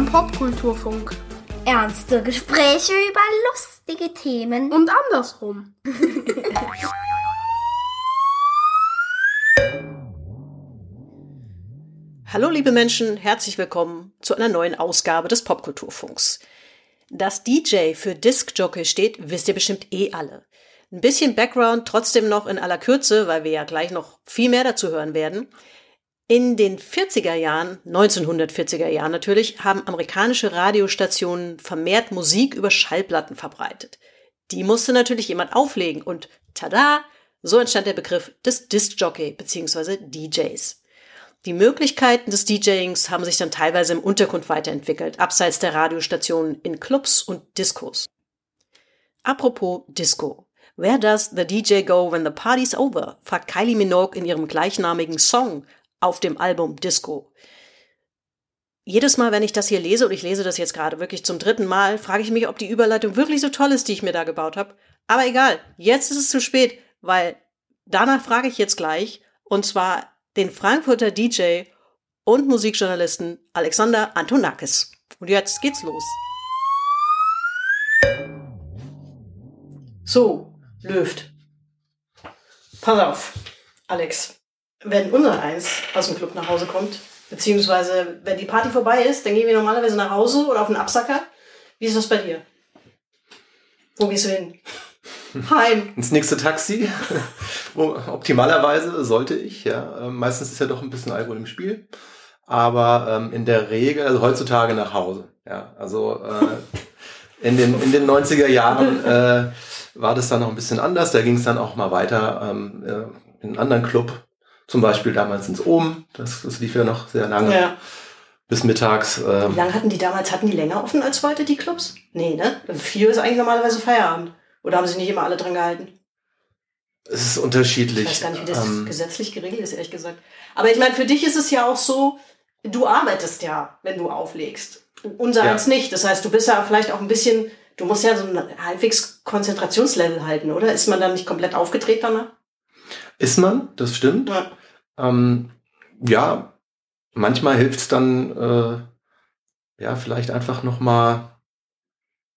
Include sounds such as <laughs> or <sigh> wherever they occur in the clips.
Beim Popkulturfunk. Ernste Gespräche über lustige Themen. Und andersrum. <laughs> Hallo liebe Menschen, herzlich willkommen zu einer neuen Ausgabe des Popkulturfunks. Dass DJ für Disc-Jockey steht, wisst ihr bestimmt eh alle. Ein bisschen Background trotzdem noch in aller Kürze, weil wir ja gleich noch viel mehr dazu hören werden. In den 40er Jahren, 1940er Jahren natürlich, haben amerikanische Radiostationen vermehrt Musik über Schallplatten verbreitet. Die musste natürlich jemand auflegen und tada, so entstand der Begriff des Disc-Jockey bzw. DJs. Die Möglichkeiten des DJings haben sich dann teilweise im Untergrund weiterentwickelt, abseits der Radiostationen in Clubs und Discos. Apropos Disco. Where does the DJ go when the party's over? fragt Kylie Minogue in ihrem gleichnamigen Song auf dem Album Disco. Jedes Mal, wenn ich das hier lese, und ich lese das jetzt gerade wirklich zum dritten Mal, frage ich mich, ob die Überleitung wirklich so toll ist, die ich mir da gebaut habe. Aber egal, jetzt ist es zu spät, weil danach frage ich jetzt gleich, und zwar den Frankfurter DJ und Musikjournalisten Alexander Antonakis. Und jetzt geht's los. So, Löft. Pass auf, Alex. Wenn unser Eins aus dem Club nach Hause kommt, beziehungsweise wenn die Party vorbei ist, dann gehen wir normalerweise nach Hause oder auf den Absacker. Wie ist das bei dir? Wo gehst du hin? <laughs> Heim. Ins nächste Taxi. <laughs> Optimalerweise sollte ich, ja. Ähm, meistens ist ja doch ein bisschen Alkohol im Spiel. Aber ähm, in der Regel, also heutzutage nach Hause. Ja, also äh, in, den, in den 90er Jahren äh, war das dann noch ein bisschen anders. Da ging es dann auch mal weiter ähm, äh, in einen anderen Club. Zum Beispiel damals ins Ohm. Das, das lief ja noch sehr lange. Ja. Bis mittags. Ähm. Wie lange hatten die damals? Hatten die länger offen als heute, die Clubs? Nee, ne? Vier ist eigentlich normalerweise Feierabend. Oder haben sich nicht immer alle dran gehalten? Es ist unterschiedlich. Ich weiß gar nicht, wie das ähm, gesetzlich geregelt ist, ehrlich gesagt. Aber ich meine, für dich ist es ja auch so, du arbeitest ja, wenn du auflegst. Unser ja. eins nicht. Das heißt, du bist ja vielleicht auch ein bisschen, du musst ja so ein halbwegs Konzentrationslevel halten, oder? Ist man dann nicht komplett aufgedreht danach? Ist man, das stimmt. Ja, ähm, ja manchmal hilft es dann, äh, ja, vielleicht einfach nochmal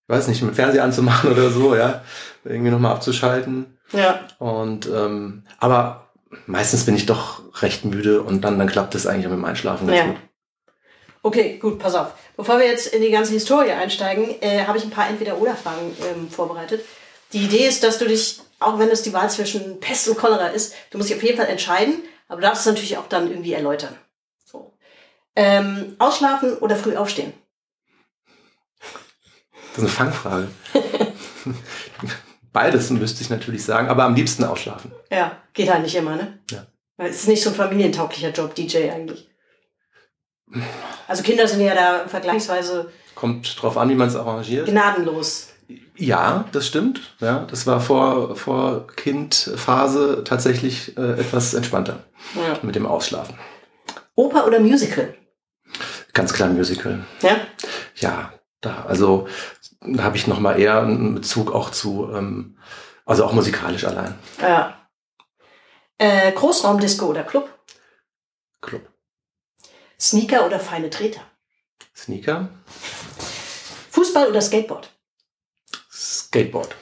ich weiß nicht, mit Fernseher anzumachen <laughs> oder so, ja, irgendwie nochmal abzuschalten. Ja. Und ähm, aber meistens bin ich doch recht müde und dann, dann klappt es eigentlich auch mit dem Einschlafen ganz ja. gut. Okay, gut, pass auf. Bevor wir jetzt in die ganze Historie einsteigen, äh, habe ich ein paar Entweder-Oder-Fragen ähm, vorbereitet. Die Idee ist, dass du dich, auch wenn es die Wahl zwischen Pest und Cholera ist, du musst dich auf jeden Fall entscheiden, aber du darfst es natürlich auch dann irgendwie erläutern. So. Ähm, ausschlafen oder früh aufstehen? Das ist eine Fangfrage. <laughs> Beides müsste ich natürlich sagen, aber am liebsten ausschlafen. Ja, geht halt nicht immer, ne? Ja. Weil es ist nicht so ein familientauglicher Job, DJ eigentlich. Also Kinder sind ja da vergleichsweise. Kommt drauf an, wie man es arrangiert. Gnadenlos. Ja, das stimmt. Ja, das war vor, vor Kindphase tatsächlich äh, etwas entspannter ja. mit dem Ausschlafen. Oper oder Musical? Ganz klar Musical. Ja? Ja, da, also da habe ich noch mal eher einen Bezug auch zu, ähm, also auch musikalisch allein. Ja. Äh, Großraumdisco oder Club? Club. Sneaker oder feine Treter? Sneaker. Fußball oder Skateboard? Skateboard.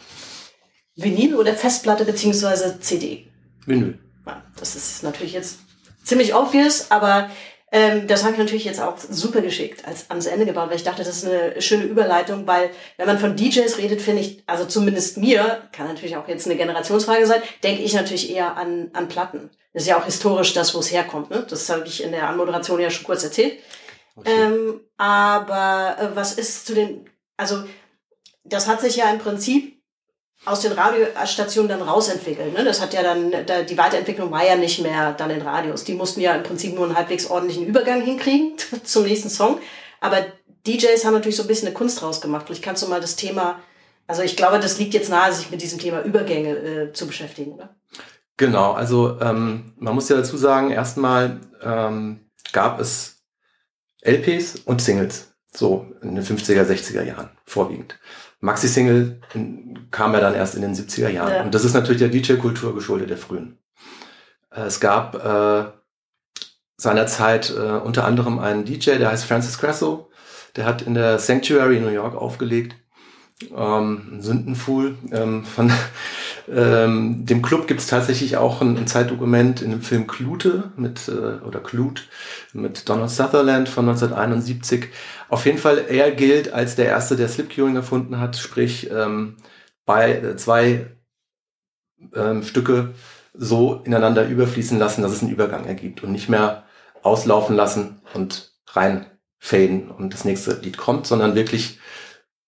Vinyl oder Festplatte beziehungsweise CD? Vinyl. Ja, das ist natürlich jetzt ziemlich obvious, aber ähm, das habe ich natürlich jetzt auch super geschickt als ans Ende gebaut, weil ich dachte, das ist eine schöne Überleitung, weil wenn man von DJs redet, finde ich, also zumindest mir, kann natürlich auch jetzt eine Generationsfrage sein, denke ich natürlich eher an, an Platten. Das ist ja auch historisch das, wo es herkommt. Ne? Das habe ich in der Anmoderation ja schon kurz erzählt. Okay. Ähm, aber äh, was ist zu den, also das hat sich ja im Prinzip aus den Radiostationen dann rausentwickeln. Ne? Das hat ja dann, die Weiterentwicklung war ja nicht mehr dann in Radios. Die mussten ja im Prinzip nur einen halbwegs ordentlichen Übergang hinkriegen <laughs> zum nächsten Song. Aber DJs haben natürlich so ein bisschen eine Kunst draus gemacht. Vielleicht kannst du mal das Thema, also ich glaube, das liegt jetzt nahe, sich mit diesem Thema Übergänge äh, zu beschäftigen, oder? Genau, also ähm, man muss ja dazu sagen, erstmal ähm, gab es LPs und Singles, so in den 50er, 60er Jahren vorwiegend. Maxi-Single kam ja dann erst in den 70er Jahren. Ja. Und das ist natürlich der DJ-Kultur geschuldet, der frühen. Äh, es gab äh, seinerzeit äh, unter anderem einen DJ, der heißt Francis Crasso. Der hat in der Sanctuary in New York aufgelegt. Ähm, Sündenfuhl. Ähm, von <laughs> ähm, dem Club gibt es tatsächlich auch ein, ein, Zeitdokument in dem Film Klute mit äh, oder Clute mit Donald Sutherland von 1971. Auf jeden Fall, er gilt als der erste, der Slipqueuing erfunden hat, sprich ähm, bei äh, zwei ähm, Stücke so ineinander überfließen lassen, dass es einen Übergang ergibt und nicht mehr auslaufen lassen und reinfaden und das nächste Lied kommt, sondern wirklich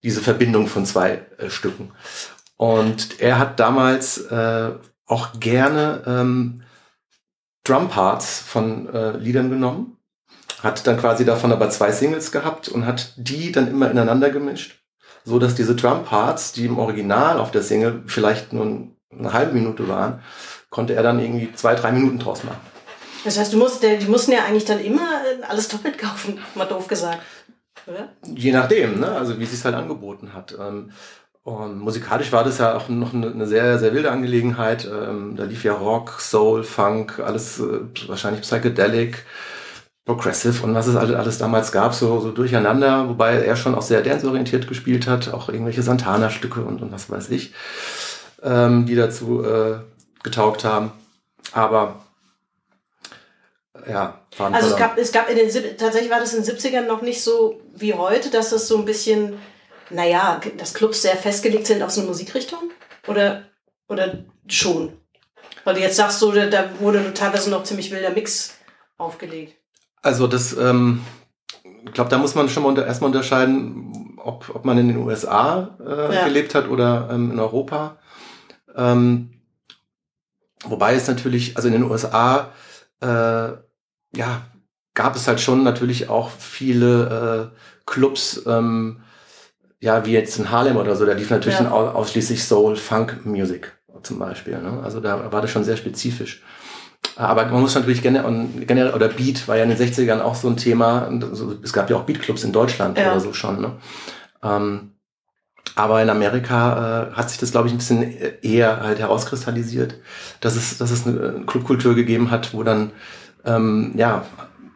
diese Verbindung von zwei äh, Stücken. Und er hat damals äh, auch gerne ähm, Drumparts von äh, Liedern genommen, hat dann quasi davon aber zwei Singles gehabt und hat die dann immer ineinander gemischt, so dass diese Drumparts, die im Original auf der Single vielleicht nur eine halbe Minute waren, konnte er dann irgendwie zwei, drei Minuten draus machen. Das heißt, du musst, die mussten ja eigentlich dann immer äh, alles doppelt kaufen, <laughs> mal doof gesagt. Oder? Je nachdem, ne? also wie sie es halt angeboten hat. Ähm, und musikalisch war das ja auch noch eine, sehr, sehr wilde Angelegenheit. Ähm, da lief ja Rock, Soul, Funk, alles äh, wahrscheinlich Psychedelic, Progressive und was es alles, damals gab, so, so durcheinander, wobei er schon auch sehr danceorientiert gespielt hat, auch irgendwelche Santana-Stücke und, und was weiß ich, ähm, die dazu äh, getaugt haben. Aber ja, waren Also es gab, es gab in den tatsächlich war das in den 70ern noch nicht so wie heute, dass es so ein bisschen, naja, dass Clubs sehr festgelegt sind auf so eine Musikrichtung? Oder, oder schon? Weil du jetzt sagst, so, da wurde teilweise noch ziemlich wilder Mix aufgelegt. Also das, ähm, ich glaube, da muss man schon mal unter, erstmal unterscheiden, ob, ob man in den USA äh, ja. gelebt hat oder ähm, in Europa. Ähm, wobei es natürlich, also in den USA, äh, ja, gab es halt schon natürlich auch viele äh, Clubs, ähm, ja, wie jetzt in Harlem oder so, da lief natürlich ja. ausschließlich Soul, Funk Music zum Beispiel. Ne? Also da war das schon sehr spezifisch. Aber man muss natürlich generell, oder Beat war ja in den 60ern auch so ein Thema. Es gab ja auch Beatclubs in Deutschland ja. oder so schon. Ne? Ähm, aber in Amerika äh, hat sich das, glaube ich, ein bisschen eher halt herauskristallisiert, dass es, dass es eine Clubkultur gegeben hat, wo dann ähm, ja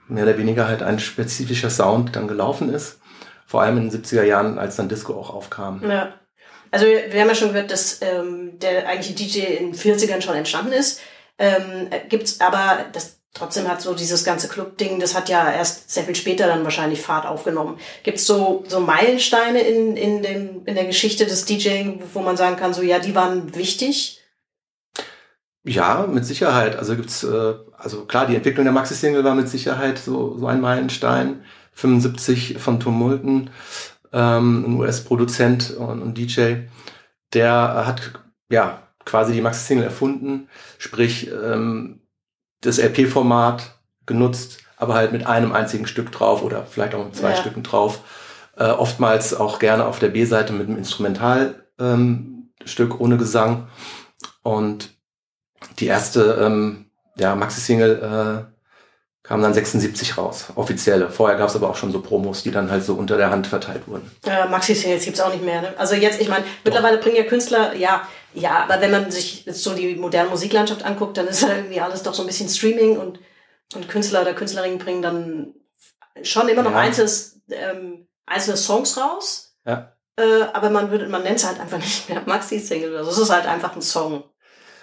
mehr oder weniger halt ein spezifischer Sound dann gelaufen ist. Vor allem in den 70er Jahren, als dann Disco auch aufkam. Ja. Also wir haben ja schon gehört, dass ähm, der eigentliche DJ in den 40ern schon entstanden ist. Ähm, gibt's aber das trotzdem hat so dieses ganze Club-Ding, das hat ja erst sehr viel später dann wahrscheinlich Fahrt aufgenommen. Gibt es so, so Meilensteine in, in, dem, in der Geschichte des DJing, wo man sagen kann, so ja, die waren wichtig? Ja, mit Sicherheit. Also gibt's, äh, also klar, die Entwicklung der Maxi-Single war mit Sicherheit so, so ein Meilenstein. 75 von Tumulten, ähm, ein US-Produzent und, und DJ, der hat ja quasi die Maxi-Single erfunden, sprich ähm, das LP-Format genutzt, aber halt mit einem einzigen Stück drauf oder vielleicht auch mit zwei ja. Stücken drauf. Äh, oftmals auch gerne auf der B-Seite mit einem Instrumentalstück ähm, ohne Gesang. Und die erste ähm, ja, Maxi-Single äh, kam dann 76 raus, offizielle. Vorher gab es aber auch schon so Promos, die dann halt so unter der Hand verteilt wurden. Ja, Maxi-Singles gibt's auch nicht mehr. Ne? Also jetzt, ich meine, mittlerweile bringen ja Künstler, ja, ja, aber wenn man sich jetzt so die moderne Musiklandschaft anguckt, dann ist ja irgendwie alles doch so ein bisschen Streaming und, und Künstler oder Künstlerinnen bringen dann schon immer noch ja. einzelnes, ähm, einzelne Songs raus. Ja. Äh, aber man würde, man nennt es halt einfach <laughs> nicht mehr Maxi-Single. Also es ist halt einfach ein Song,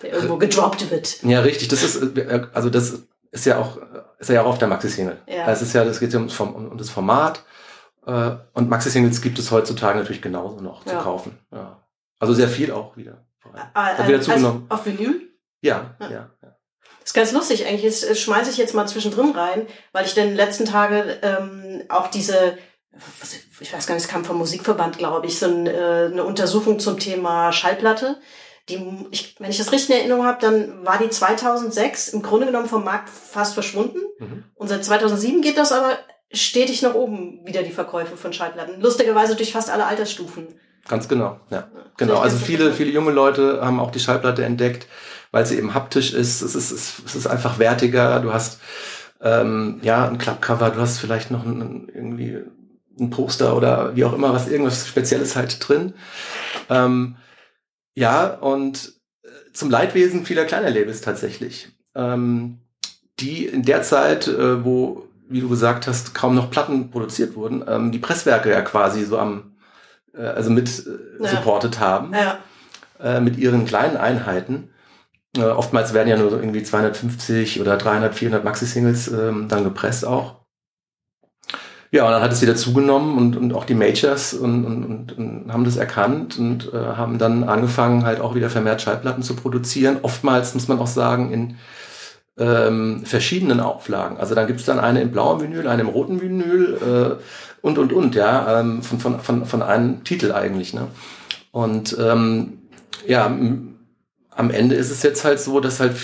der irgendwo gedroppt wird. Ja, richtig. Das ist, äh, also das ist ja auch, ist ja auch auf der Maxi-Single. Ja. Es ist ja, das geht ja um, um das Format. Äh, und Maxi-Singles gibt es heutzutage natürlich genauso noch ja. zu kaufen. Ja. Also sehr viel auch wieder. Hat wieder also zugenommen. auf Vinyl? Ja, ja. ja. Das ist ganz lustig. Eigentlich jetzt, schmeiße ich jetzt mal zwischendrin rein, weil ich den letzten Tage ähm, auch diese, ich weiß gar nicht, es kam vom Musikverband, glaube ich, so ein, äh, eine Untersuchung zum Thema Schallplatte die, ich, wenn ich das richtig in Erinnerung habe, dann war die 2006 im Grunde genommen vom Markt fast verschwunden. Mhm. Und seit 2007 geht das aber stetig nach oben wieder die Verkäufe von Schallplatten. Lustigerweise durch fast alle Altersstufen. Ganz genau, ja. Genau. Also viele, viele junge Leute haben auch die Schallplatte entdeckt, weil sie eben haptisch ist. Es ist, es ist einfach wertiger. Du hast ähm, ja ein Klappcover, du hast vielleicht noch ein, irgendwie ein Poster oder wie auch immer, was irgendwas Spezielles halt drin. Ähm, ja, und äh, zum Leidwesen vieler kleiner Labels tatsächlich. Ähm, die in der Zeit, äh, wo wie du gesagt hast, kaum noch Platten produziert wurden, ähm, die Presswerke ja quasi so am, also mit äh, Ja. supported haben, Ja. äh, mit ihren kleinen Einheiten. Äh, oftmals werden ja nur so irgendwie 250 oder 300, 400 Maxi-Singles ähm, dann gepresst auch. Ja, und dann hat es wieder zugenommen und, und auch die Majors und, und, und, und haben das erkannt und äh, haben dann angefangen, halt auch wieder vermehrt Schallplatten zu produzieren. Oftmals muss man auch sagen, in ähm, verschiedenen Auflagen. Also dann gibt's dann eine im blauen Vinyl, eine im roten Vinyl äh, und und und, ja, ähm, von, von, von, von einem Titel eigentlich. Ne? Und ähm, ja, am Ende ist es jetzt halt so, dass halt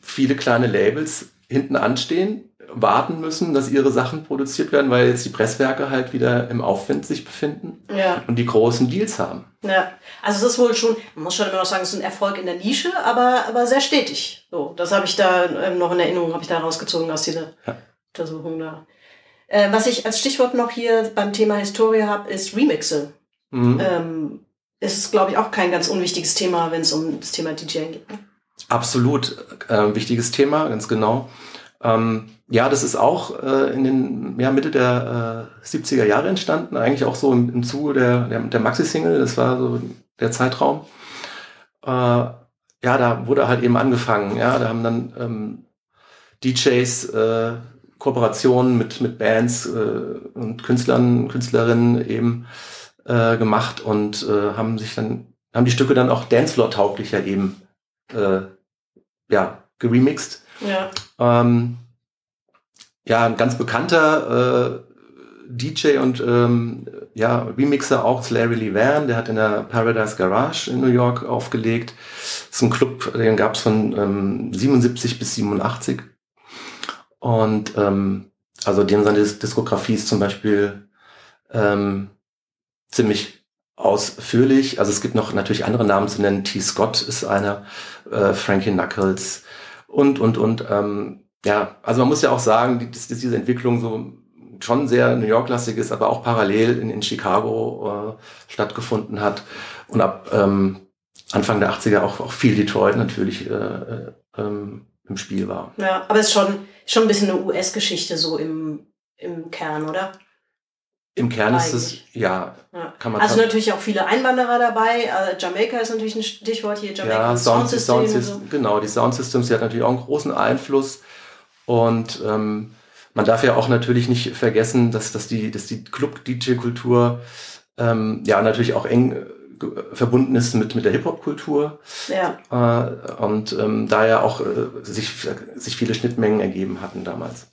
viele kleine Labels hinten anstehen, warten müssen, dass ihre Sachen produziert werden, weil jetzt die Presswerke halt wieder im Aufwind sich befinden Ja. und die großen Deals haben. Ja, also es ist wohl schon, man muss schon immer noch sagen, es ist ein Erfolg in der Nische, aber, aber sehr stetig. So, das habe ich da ähm, noch in Erinnerung, habe ich da rausgezogen aus dieser Ja. Untersuchung da. Äh, was ich als Stichwort noch hier beim Thema Historie habe, ist Remixe. Mhm. Ähm, ist glaube ich, auch kein ganz unwichtiges Thema, wenn es um das Thema DJing geht. Ne? Absolut äh, wichtiges Thema, ganz genau. Ähm, ja, das ist auch äh, in den ja, Mitte der äh, 70er Jahre entstanden, eigentlich auch so im, im Zuge der, der, der Maxi-Single, das war so der Zeitraum. Äh, ja, da wurde halt eben angefangen, ja, da haben dann ähm, DJs äh, Kooperationen mit, mit Bands äh, und Künstlern, Künstlerinnen eben äh, gemacht und äh, haben sich dann, haben die Stücke dann auch Dancefloor-tauglicher eben äh, ja, geremixed. Ja. Ähm, ja, ein ganz bekannter äh, DJ und ähm, ja, Remixer auch ist Larry Levan, der hat in der Paradise Garage in New York aufgelegt. Das ist ein Club, den gab es von ähm, 77 bis 87. Und ähm, also dem seine Dis- Diskografie ist zum Beispiel ähm, ziemlich ausführlich. Also es gibt noch natürlich andere Namen zu nennen. T. Scott ist einer, äh, Frankie Knuckles und, und, und. Ähm, ja, also man muss ja auch sagen, die- dass, dass diese Entwicklung so schon sehr New York-lastig ist, aber auch parallel in, in Chicago äh, stattgefunden hat und ab ähm, Anfang der 80er auch, auch viel Detroit natürlich äh, äh, ähm, im Spiel war. ja, aber es ist schon, schon ein bisschen eine US-Geschichte so im, im Kern, oder? Im Kern ist es, Eigentlich. ja, Ja. kann man Also natürlich auch viele Einwanderer dabei. Äh, Jamaika ist natürlich ein Stichwort hier. Jamaika ja, und Sound, Sound, und so. genau, die Soundsystems, die hat natürlich auch einen großen Einfluss. Und ähm, man darf ja auch natürlich nicht vergessen, dass, dass die, dass die Club-DJ-Kultur ähm, ja natürlich auch eng verbunden ist mit, mit der Hip-Hop-Kultur Ja, äh, und ähm, da ja auch äh, sich, sich viele Schnittmengen ergeben hatten damals.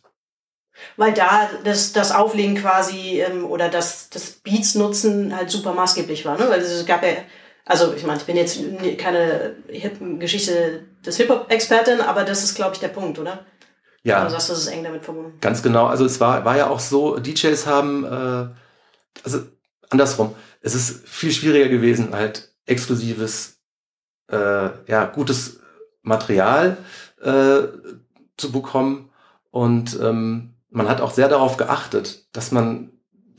weil da das, das Auflegen quasi ähm, oder das, das Beats nutzen halt super maßgeblich war. Ne? Weil es gab ja, also ich meine, ich bin jetzt keine Hip Geschichte des Hip-Hop-Expertin, aber das ist, glaube ich, der Punkt, oder? Ja, Du sagst, das ist eng damit verbunden. Ganz genau. Also es war, war ja auch so, DJs haben, äh, also andersrum, es ist viel schwieriger gewesen, halt exklusives, äh, ja, gutes Material äh, zu bekommen. Und ähm, man hat auch sehr darauf geachtet, dass man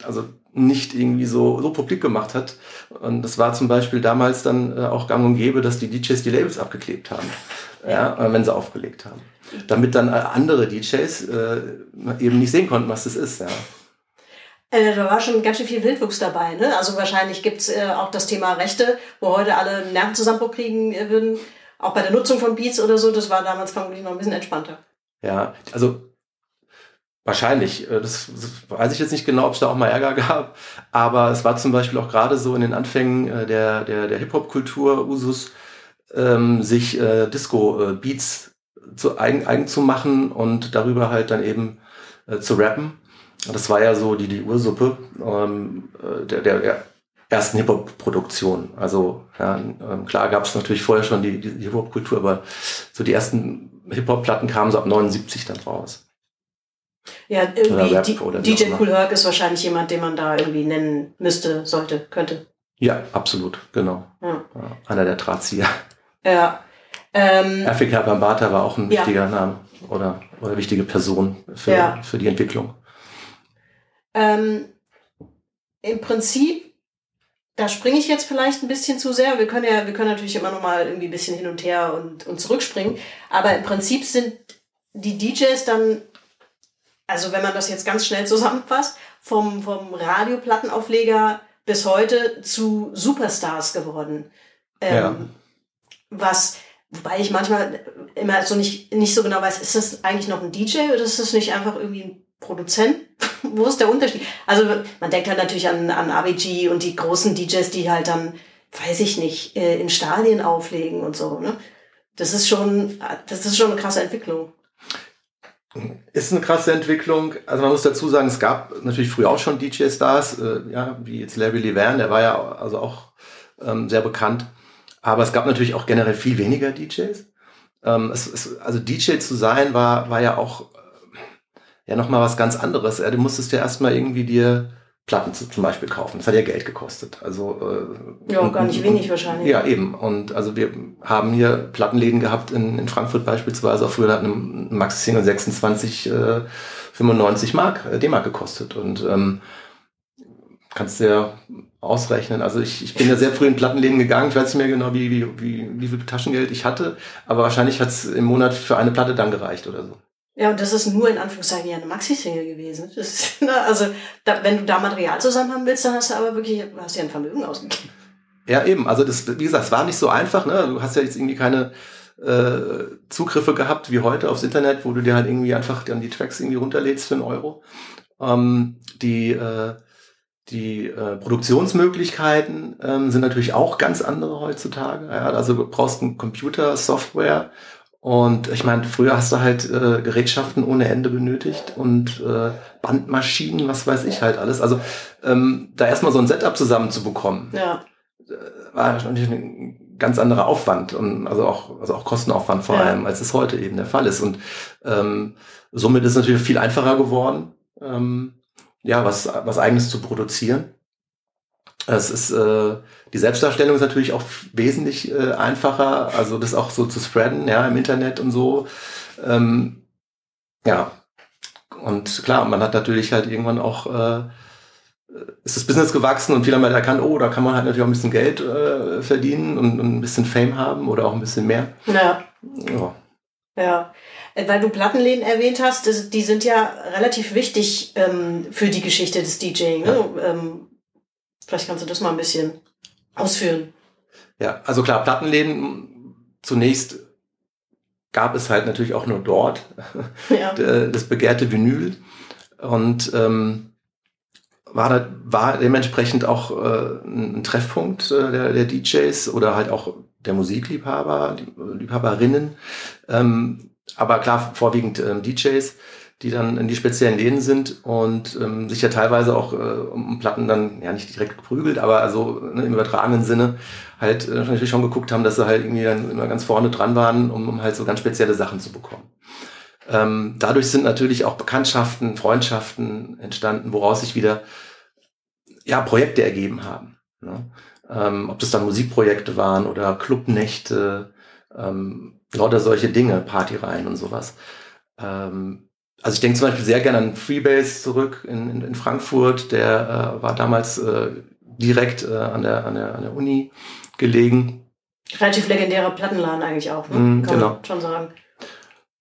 also nicht irgendwie so, so publik gemacht hat. Und das war zum Beispiel damals dann äh, auch gang und gäbe, dass die DJs die Labels abgeklebt haben, ja, äh, wenn sie aufgelegt haben. Damit dann äh, andere DJs äh, eben nicht sehen konnten, was das ist. Ja. Äh, da war schon ganz schön viel Wildwuchs dabei. Ne? Also wahrscheinlich gibt's äh, auch das Thema Rechte, wo heute alle einen Nervenzusammenbruch kriegen äh, würden. Auch bei der Nutzung von Beats oder so, das war damals vermutlich noch ein bisschen entspannter. Ja, also wahrscheinlich. äh, Das, weiß ich jetzt nicht genau, ob es da auch mal Ärger <laughs> gab. Aber es war zum Beispiel auch gerade so in den Anfängen äh, der, der, der Hip-Hop-Kultur Usus, ähm, sich äh, Disco-Beats zu eigen, eigen zu machen und darüber halt dann eben äh, zu rappen. Das war ja so die, die Ursuppe ähm, äh, der, der, der ersten Hip-Hop-Produktion. Also ja, ähm, klar gab es natürlich vorher schon die, die Hip-Hop-Kultur, aber so die ersten Hip-Hop-Platten kamen so ab 79 dann raus. Ja, irgendwie oder wie DJ. Cool Herc ist wahrscheinlich jemand, den man da irgendwie nennen müsste, sollte, könnte. Ja, absolut, genau. Ja. Ja, einer der Drahtzieher. Ja. Ähm, Afrika Bambata war auch ein Ja. wichtiger Name oder, oder wichtige Person für, Ja. für die Entwicklung. Ähm, Im Prinzip, da springe ich jetzt vielleicht ein bisschen zu sehr. Wir können ja, wir können natürlich immer noch mal irgendwie ein bisschen hin und her und, und zurückspringen. Aber im Prinzip sind die DJs dann also wenn man das jetzt ganz schnell zusammenfasst, vom, vom Radioplattenaufleger bis heute zu Superstars geworden. Ähm, ja. Was, wobei ich manchmal immer so nicht, nicht so genau weiß, ist das eigentlich noch ein DJ oder ist das nicht einfach irgendwie ein Produzent? Wo ist der Unterschied? Also man denkt halt natürlich an, an AVG und die großen DJs, die halt dann, weiß ich nicht, äh, in Stadien auflegen und so. Ne? Das ist schon, das ist schon eine krasse Entwicklung. Ist eine krasse Entwicklung. Also man muss dazu sagen, es gab natürlich früher auch schon DJ-Stars, äh, ja, wie jetzt Larry Levan, der war ja also auch ähm, sehr bekannt. Aber es gab natürlich auch generell viel weniger DJs. Ähm, es, es, also DJ zu sein war, war ja auch ja nochmal was ganz anderes. Ja, du musstest ja erstmal irgendwie dir Platten zum Beispiel kaufen. Das hat ja Geld gekostet. Also äh, ja, gar nicht wenig wahrscheinlich. Ja, eben. Und also wir haben hier Plattenläden gehabt in, in Frankfurt beispielsweise. Auch früher hat ein Maxi Single 26 äh, 95 Mark, äh, D-Mark gekostet. Und ähm, kannst du ja ausrechnen. Also ich, ich bin ja sehr früh in Plattenläden gegangen. Ich weiß nicht mehr genau, wie, wie, wie, wie viel Taschengeld ich hatte, aber wahrscheinlich hat es im Monat für eine Platte dann gereicht oder so. Ja, und das ist nur in Anführungszeichen ja eine Maxi-Single gewesen. Ist, <laughs> ne, also, da, wenn du da Material zusammen haben willst, dann hast du aber wirklich, hast ja ein Vermögen ausgegeben. Ja, eben. Also das, wie gesagt, es war nicht so einfach. Ne? Du hast ja jetzt irgendwie keine äh, Zugriffe gehabt wie heute aufs Internet, wo du dir halt irgendwie einfach dann die Tracks irgendwie runterlädst für einen Euro. Ähm, die äh, die äh, Produktionsmöglichkeiten ähm, sind natürlich auch ganz andere heutzutage. Ja? Also du brauchst einen Computer, Software und ich meine, früher hast du halt äh, Gerätschaften ohne Ende benötigt und äh, Bandmaschinen, was weiß ich halt alles. Also ähm, da erstmal so ein Setup zusammenzubekommen, ja. Äh, war natürlich ein ganz anderer Aufwand und also auch, also auch Kostenaufwand vor ja. allem, als es heute eben der Fall ist. Und ähm, somit ist es natürlich viel einfacher geworden, ähm, ja, was, was eigenes zu produzieren. Es ist äh, die Selbstdarstellung ist natürlich auch wesentlich äh, einfacher, also das auch so zu spreaden, ja, im Internet und so. Ähm, ja, und klar, man hat natürlich halt irgendwann auch äh, ist das Business gewachsen und viele haben halt erkannt, oh, da kann man halt natürlich auch ein bisschen Geld äh, verdienen und, und ein bisschen Fame haben oder auch ein bisschen mehr. Ja. Ja. Ja, weil du Plattenläden erwähnt hast, die sind ja relativ wichtig ähm, für die Geschichte des DJing. Ne? Ja. Ähm, Vielleicht kannst du das mal ein bisschen ausführen. Ja, also klar, Plattenläden zunächst gab es halt natürlich auch nur dort ja. <laughs> das begehrte Vinyl und ähm, war, da, war dementsprechend auch äh, ein Treffpunkt äh, der, der DJs oder halt auch der Musikliebhaber, Liebhaberinnen. Ähm, aber klar, vorwiegend ähm, DJs die dann in die speziellen Läden sind und ähm, sich ja teilweise auch äh, um Platten dann ja nicht direkt geprügelt, aber also ne, im übertragenen Sinne halt äh, natürlich schon geguckt haben, dass sie halt irgendwie dann immer ganz vorne dran waren, um, um halt so ganz spezielle Sachen zu bekommen. Ähm, dadurch sind natürlich auch Bekanntschaften, Freundschaften entstanden, woraus sich wieder ja Projekte ergeben haben. Ne? Ähm, ob das dann Musikprojekte waren oder Clubnächte, ähm, lauter solche Dinge, Partyreihen und sowas. Ähm, also ich denke zum Beispiel sehr gerne an Freebase zurück in, in, in Frankfurt. Der äh, war damals äh, direkt äh, an, der, an, der, an der Uni gelegen. Relativ legendärer Plattenladen eigentlich auch, ne? Mm, Kann genau. man schon sagen.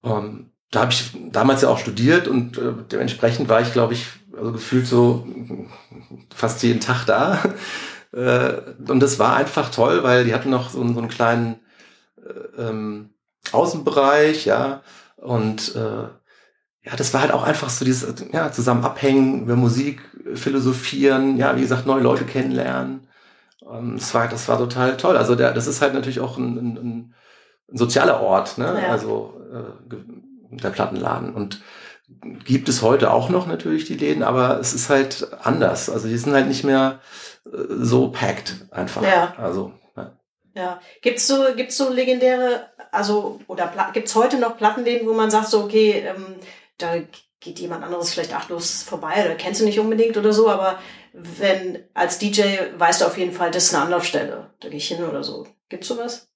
Um, ähm, da habe ich damals ja auch studiert und äh, dementsprechend war ich, glaube ich, also gefühlt so fast jeden Tag da. <laughs> äh, und das war einfach toll, weil die hatten noch so, so einen kleinen äh, ähm, Außenbereich, ja, und äh, ja, das war halt auch einfach so dieses, ja, zusammen abhängen, über Musik philosophieren, ja, wie gesagt, neue Leute kennenlernen. Ähm, das war, das war total toll. Also der, das ist halt natürlich auch ein, ein, ein sozialer Ort, ne? Ja. Also äh, der Plattenladen. Und gibt es heute auch noch natürlich die Läden, aber es ist halt anders. Also die sind halt nicht mehr äh, so packed einfach. Ja. Also ja. ja. Gibt's so gibt's so legendäre, also oder gibt's heute noch Plattenläden, wo man sagt so okay, ähm, da geht jemand anderes vielleicht achtlos vorbei oder kennst du nicht unbedingt oder so, aber wenn als DJ weißt du auf jeden Fall, das ist eine Anlaufstelle, da gehe ich hin oder so. Gibt's sowas?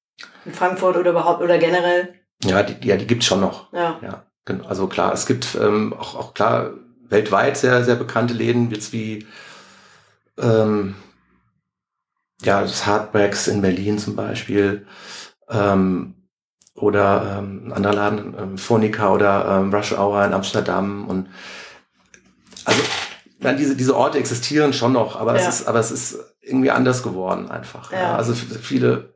In Frankfurt oder überhaupt oder generell? Ja, die, ja, die gibt's schon noch. Ja. ja genau. Also klar, es gibt ähm, auch, auch klar weltweit sehr, sehr bekannte Läden, jetzt wie ähm, ja, das Hardbacks in Berlin zum Beispiel. Ähm, oder ähm, ein anderer Laden, ähm, Phonica oder ähm, Rush Hour in Amsterdam und also nein, diese, diese Orte existieren schon noch, aber Ja. es ist, aber es ist irgendwie anders geworden einfach. Ja. Ja. Also viele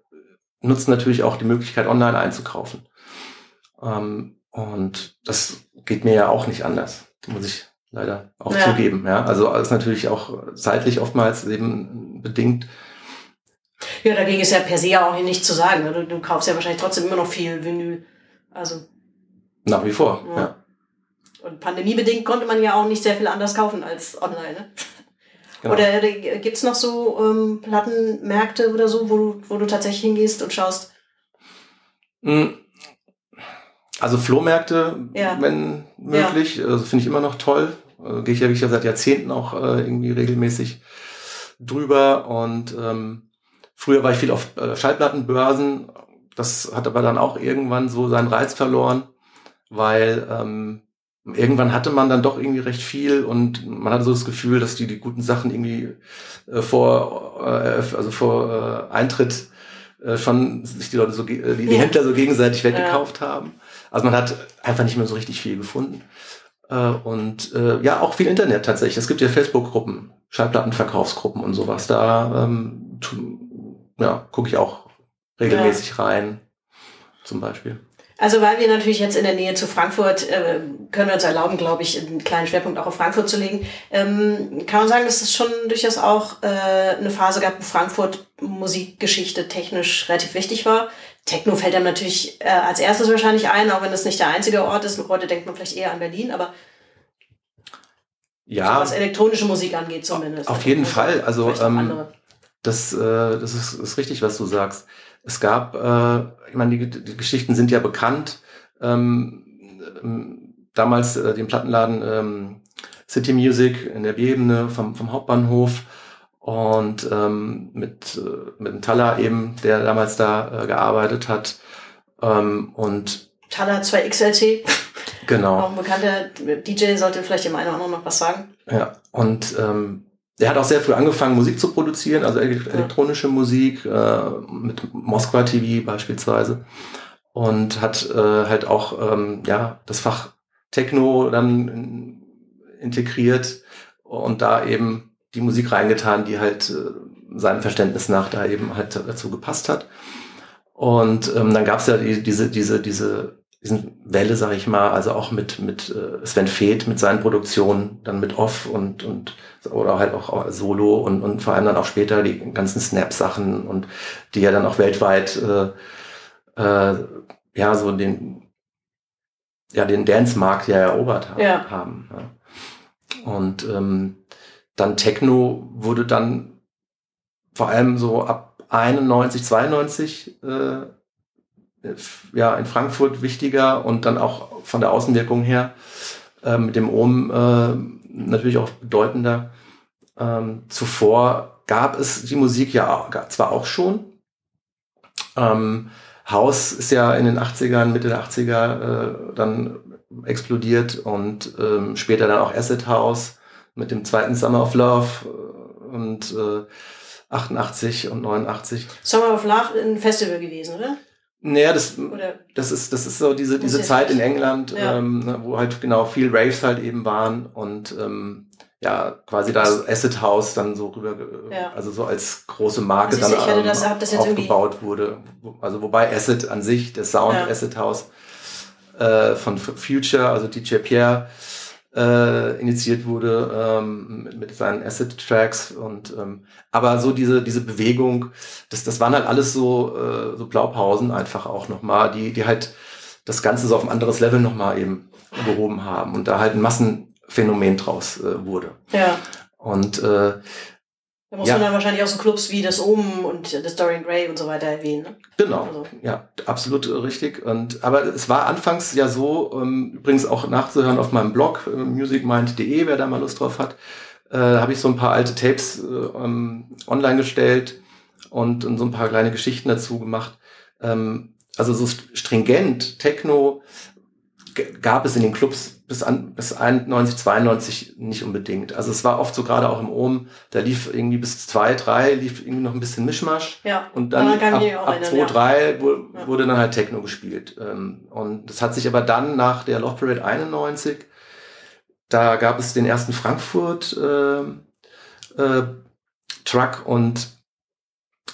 nutzen natürlich auch die Möglichkeit, online einzukaufen. Ähm, und das geht mir ja auch nicht anders, muss ich leider auch zugeben. Ja, also ist natürlich auch zeitlich oftmals eben bedingt. Ja, dagegen ist ja per se ja auch nicht zu sagen. Du, du kaufst ja wahrscheinlich trotzdem immer noch viel Vinyl. Also, Nach wie vor. Ja. Ja. und pandemiebedingt konnte man ja auch nicht sehr viel anders kaufen als online. Ne? Genau. Oder äh, gibt's noch so ähm, Plattenmärkte oder so, wo du, wo du tatsächlich hingehst und schaust? Mm. Also Flohmärkte, Ja. wenn möglich, also finde ich immer noch toll. Äh, Gehe ich ja, wie ich ja seit Jahrzehnten auch äh, irgendwie regelmäßig drüber. Und ähm, früher war ich viel auf äh, Schallplattenbörsen. Das hat aber dann auch irgendwann so seinen Reiz verloren, weil ähm, irgendwann hatte man dann doch irgendwie recht viel und man hatte so das Gefühl, dass die die guten Sachen irgendwie äh, vor äh, also vor äh, Eintritt äh, schon sich die Leute so äh, die, die Ja. Händler so gegenseitig weggekauft haben. Also man hat einfach nicht mehr so richtig viel gefunden. Äh, und äh, ja, auch viel Internet tatsächlich. Es gibt ja Facebook-Gruppen, Schallplattenverkaufsgruppen und sowas. Da ähm, ja, gucke ich auch regelmäßig rein, zum Beispiel. Also weil wir natürlich jetzt in der Nähe zu Frankfurt, äh, können wir uns erlauben, glaube ich, einen kleinen Schwerpunkt auch auf Frankfurt zu legen. Ähm, kann man sagen, dass es schon durchaus auch äh, eine Phase gab, wo Frankfurt Musikgeschichte technisch relativ wichtig war. Techno fällt einem natürlich äh, als erstes wahrscheinlich ein, auch wenn das nicht der einzige Ort ist. Heute denkt man vielleicht eher an Berlin, aber so Ja, was elektronische Musik angeht zumindest. auf jeden Fall. Also, ähm. Das, äh, das ist, ist richtig, was du sagst. Es gab, äh, ich meine, die, die Geschichten sind ja bekannt. Ähm, ähm, damals äh, den Plattenladen ähm, City Music in der B-Ebene vom, vom Hauptbahnhof und ähm, mit, äh, mit dem Talla eben, der damals da äh, gearbeitet hat. Ähm, und Tala 2XLT, genau. auch ein bekannter DJ, sollte vielleicht dem einen oder anderen noch was sagen. Ja, und ähm, er hat auch sehr früh angefangen, Musik zu produzieren, also ele- elektronische Musik, äh, mit Moskwa TV beispielsweise. Und hat äh, halt auch ähm, ja, das Fach Techno dann in, integriert und da eben die Musik reingetan, die halt äh, seinem Verständnis nach da eben halt dazu gepasst hat. Und ähm, dann gab's ja die, diese, diese, diese diesen Welle, sag ich mal, also auch mit mit äh, Sven Feth mit seinen Produktionen, dann mit Off und und oder halt auch Solo und und vor allem dann auch später die ganzen Snap-Sachen und die ja dann auch weltweit äh, äh, ja so den ja den Dance-Markt ja erobert ha Ja. haben. Ja. Und ähm, dann Techno wurde dann vor allem so ab 91, 92 äh, ja, in Frankfurt wichtiger und dann auch von der Außenwirkung her äh, mit dem Ohm äh, natürlich auch bedeutender. Ähm, zuvor gab es die Musik ja zwar auch schon. Ähm, House ist ja in den 80ern, Mitte der 80er äh, dann explodiert und ähm, später dann auch Acid House mit dem zweiten Summer of Love äh, und äh, 88 und 89. Summer of Love ein Festival gewesen, oder? Naja, das, Oder das ist, das ist so diese, diese Zeit in. England, Ja. ähm, ne, wo halt genau viel Raves halt eben waren und ähm, ja, quasi da Acid House dann so rüber, Ja. also so als große Marke Siehst dann ich hatte ähm, das- das aufgebaut wurde. Also wobei Acid an sich, der Sound Ja. Acid House äh, von Future, also DJ Pierre, äh, initiiert wurde ähm, mit, mit seinen Acid-Tracks und ähm, aber so diese diese Bewegung, das das waren halt alles so äh, so Blaupausen einfach auch nochmal, die die halt das Ganze so auf ein anderes Level nochmal eben gehoben haben und da halt ein Massenphänomen draus äh, wurde ja. und äh, Da muss Ja. man dann wahrscheinlich auch so Clubs wie das Omen und das Dorian Gray und so weiter erwähnen. Ne? Genau, Also. ja, absolut richtig. Und aber es war anfangs ja so, ähm, übrigens auch nachzuhören auf meinem Blog äh, musicmind.de, wer da mal Lust drauf hat, äh, habe ich so ein paar alte Tapes äh, ähm, online gestellt und, und so ein paar kleine Geschichten dazu gemacht. Ähm, also so st- stringent Techno gab es in den Clubs bis an bis 91, 92 nicht unbedingt. Also es war oft so gerade auch im Ohm, da lief irgendwie bis zwei, drei lief irgendwie noch ein bisschen Mischmasch. Ja. Und dann ich ab, ab erinnern, zwei, ja. drei wu- Ja. wurde dann halt Techno gespielt. Ähm, Und das hat sich aber dann nach der Love Parade 91, da gab es den ersten Frankfurt äh, äh, Truck und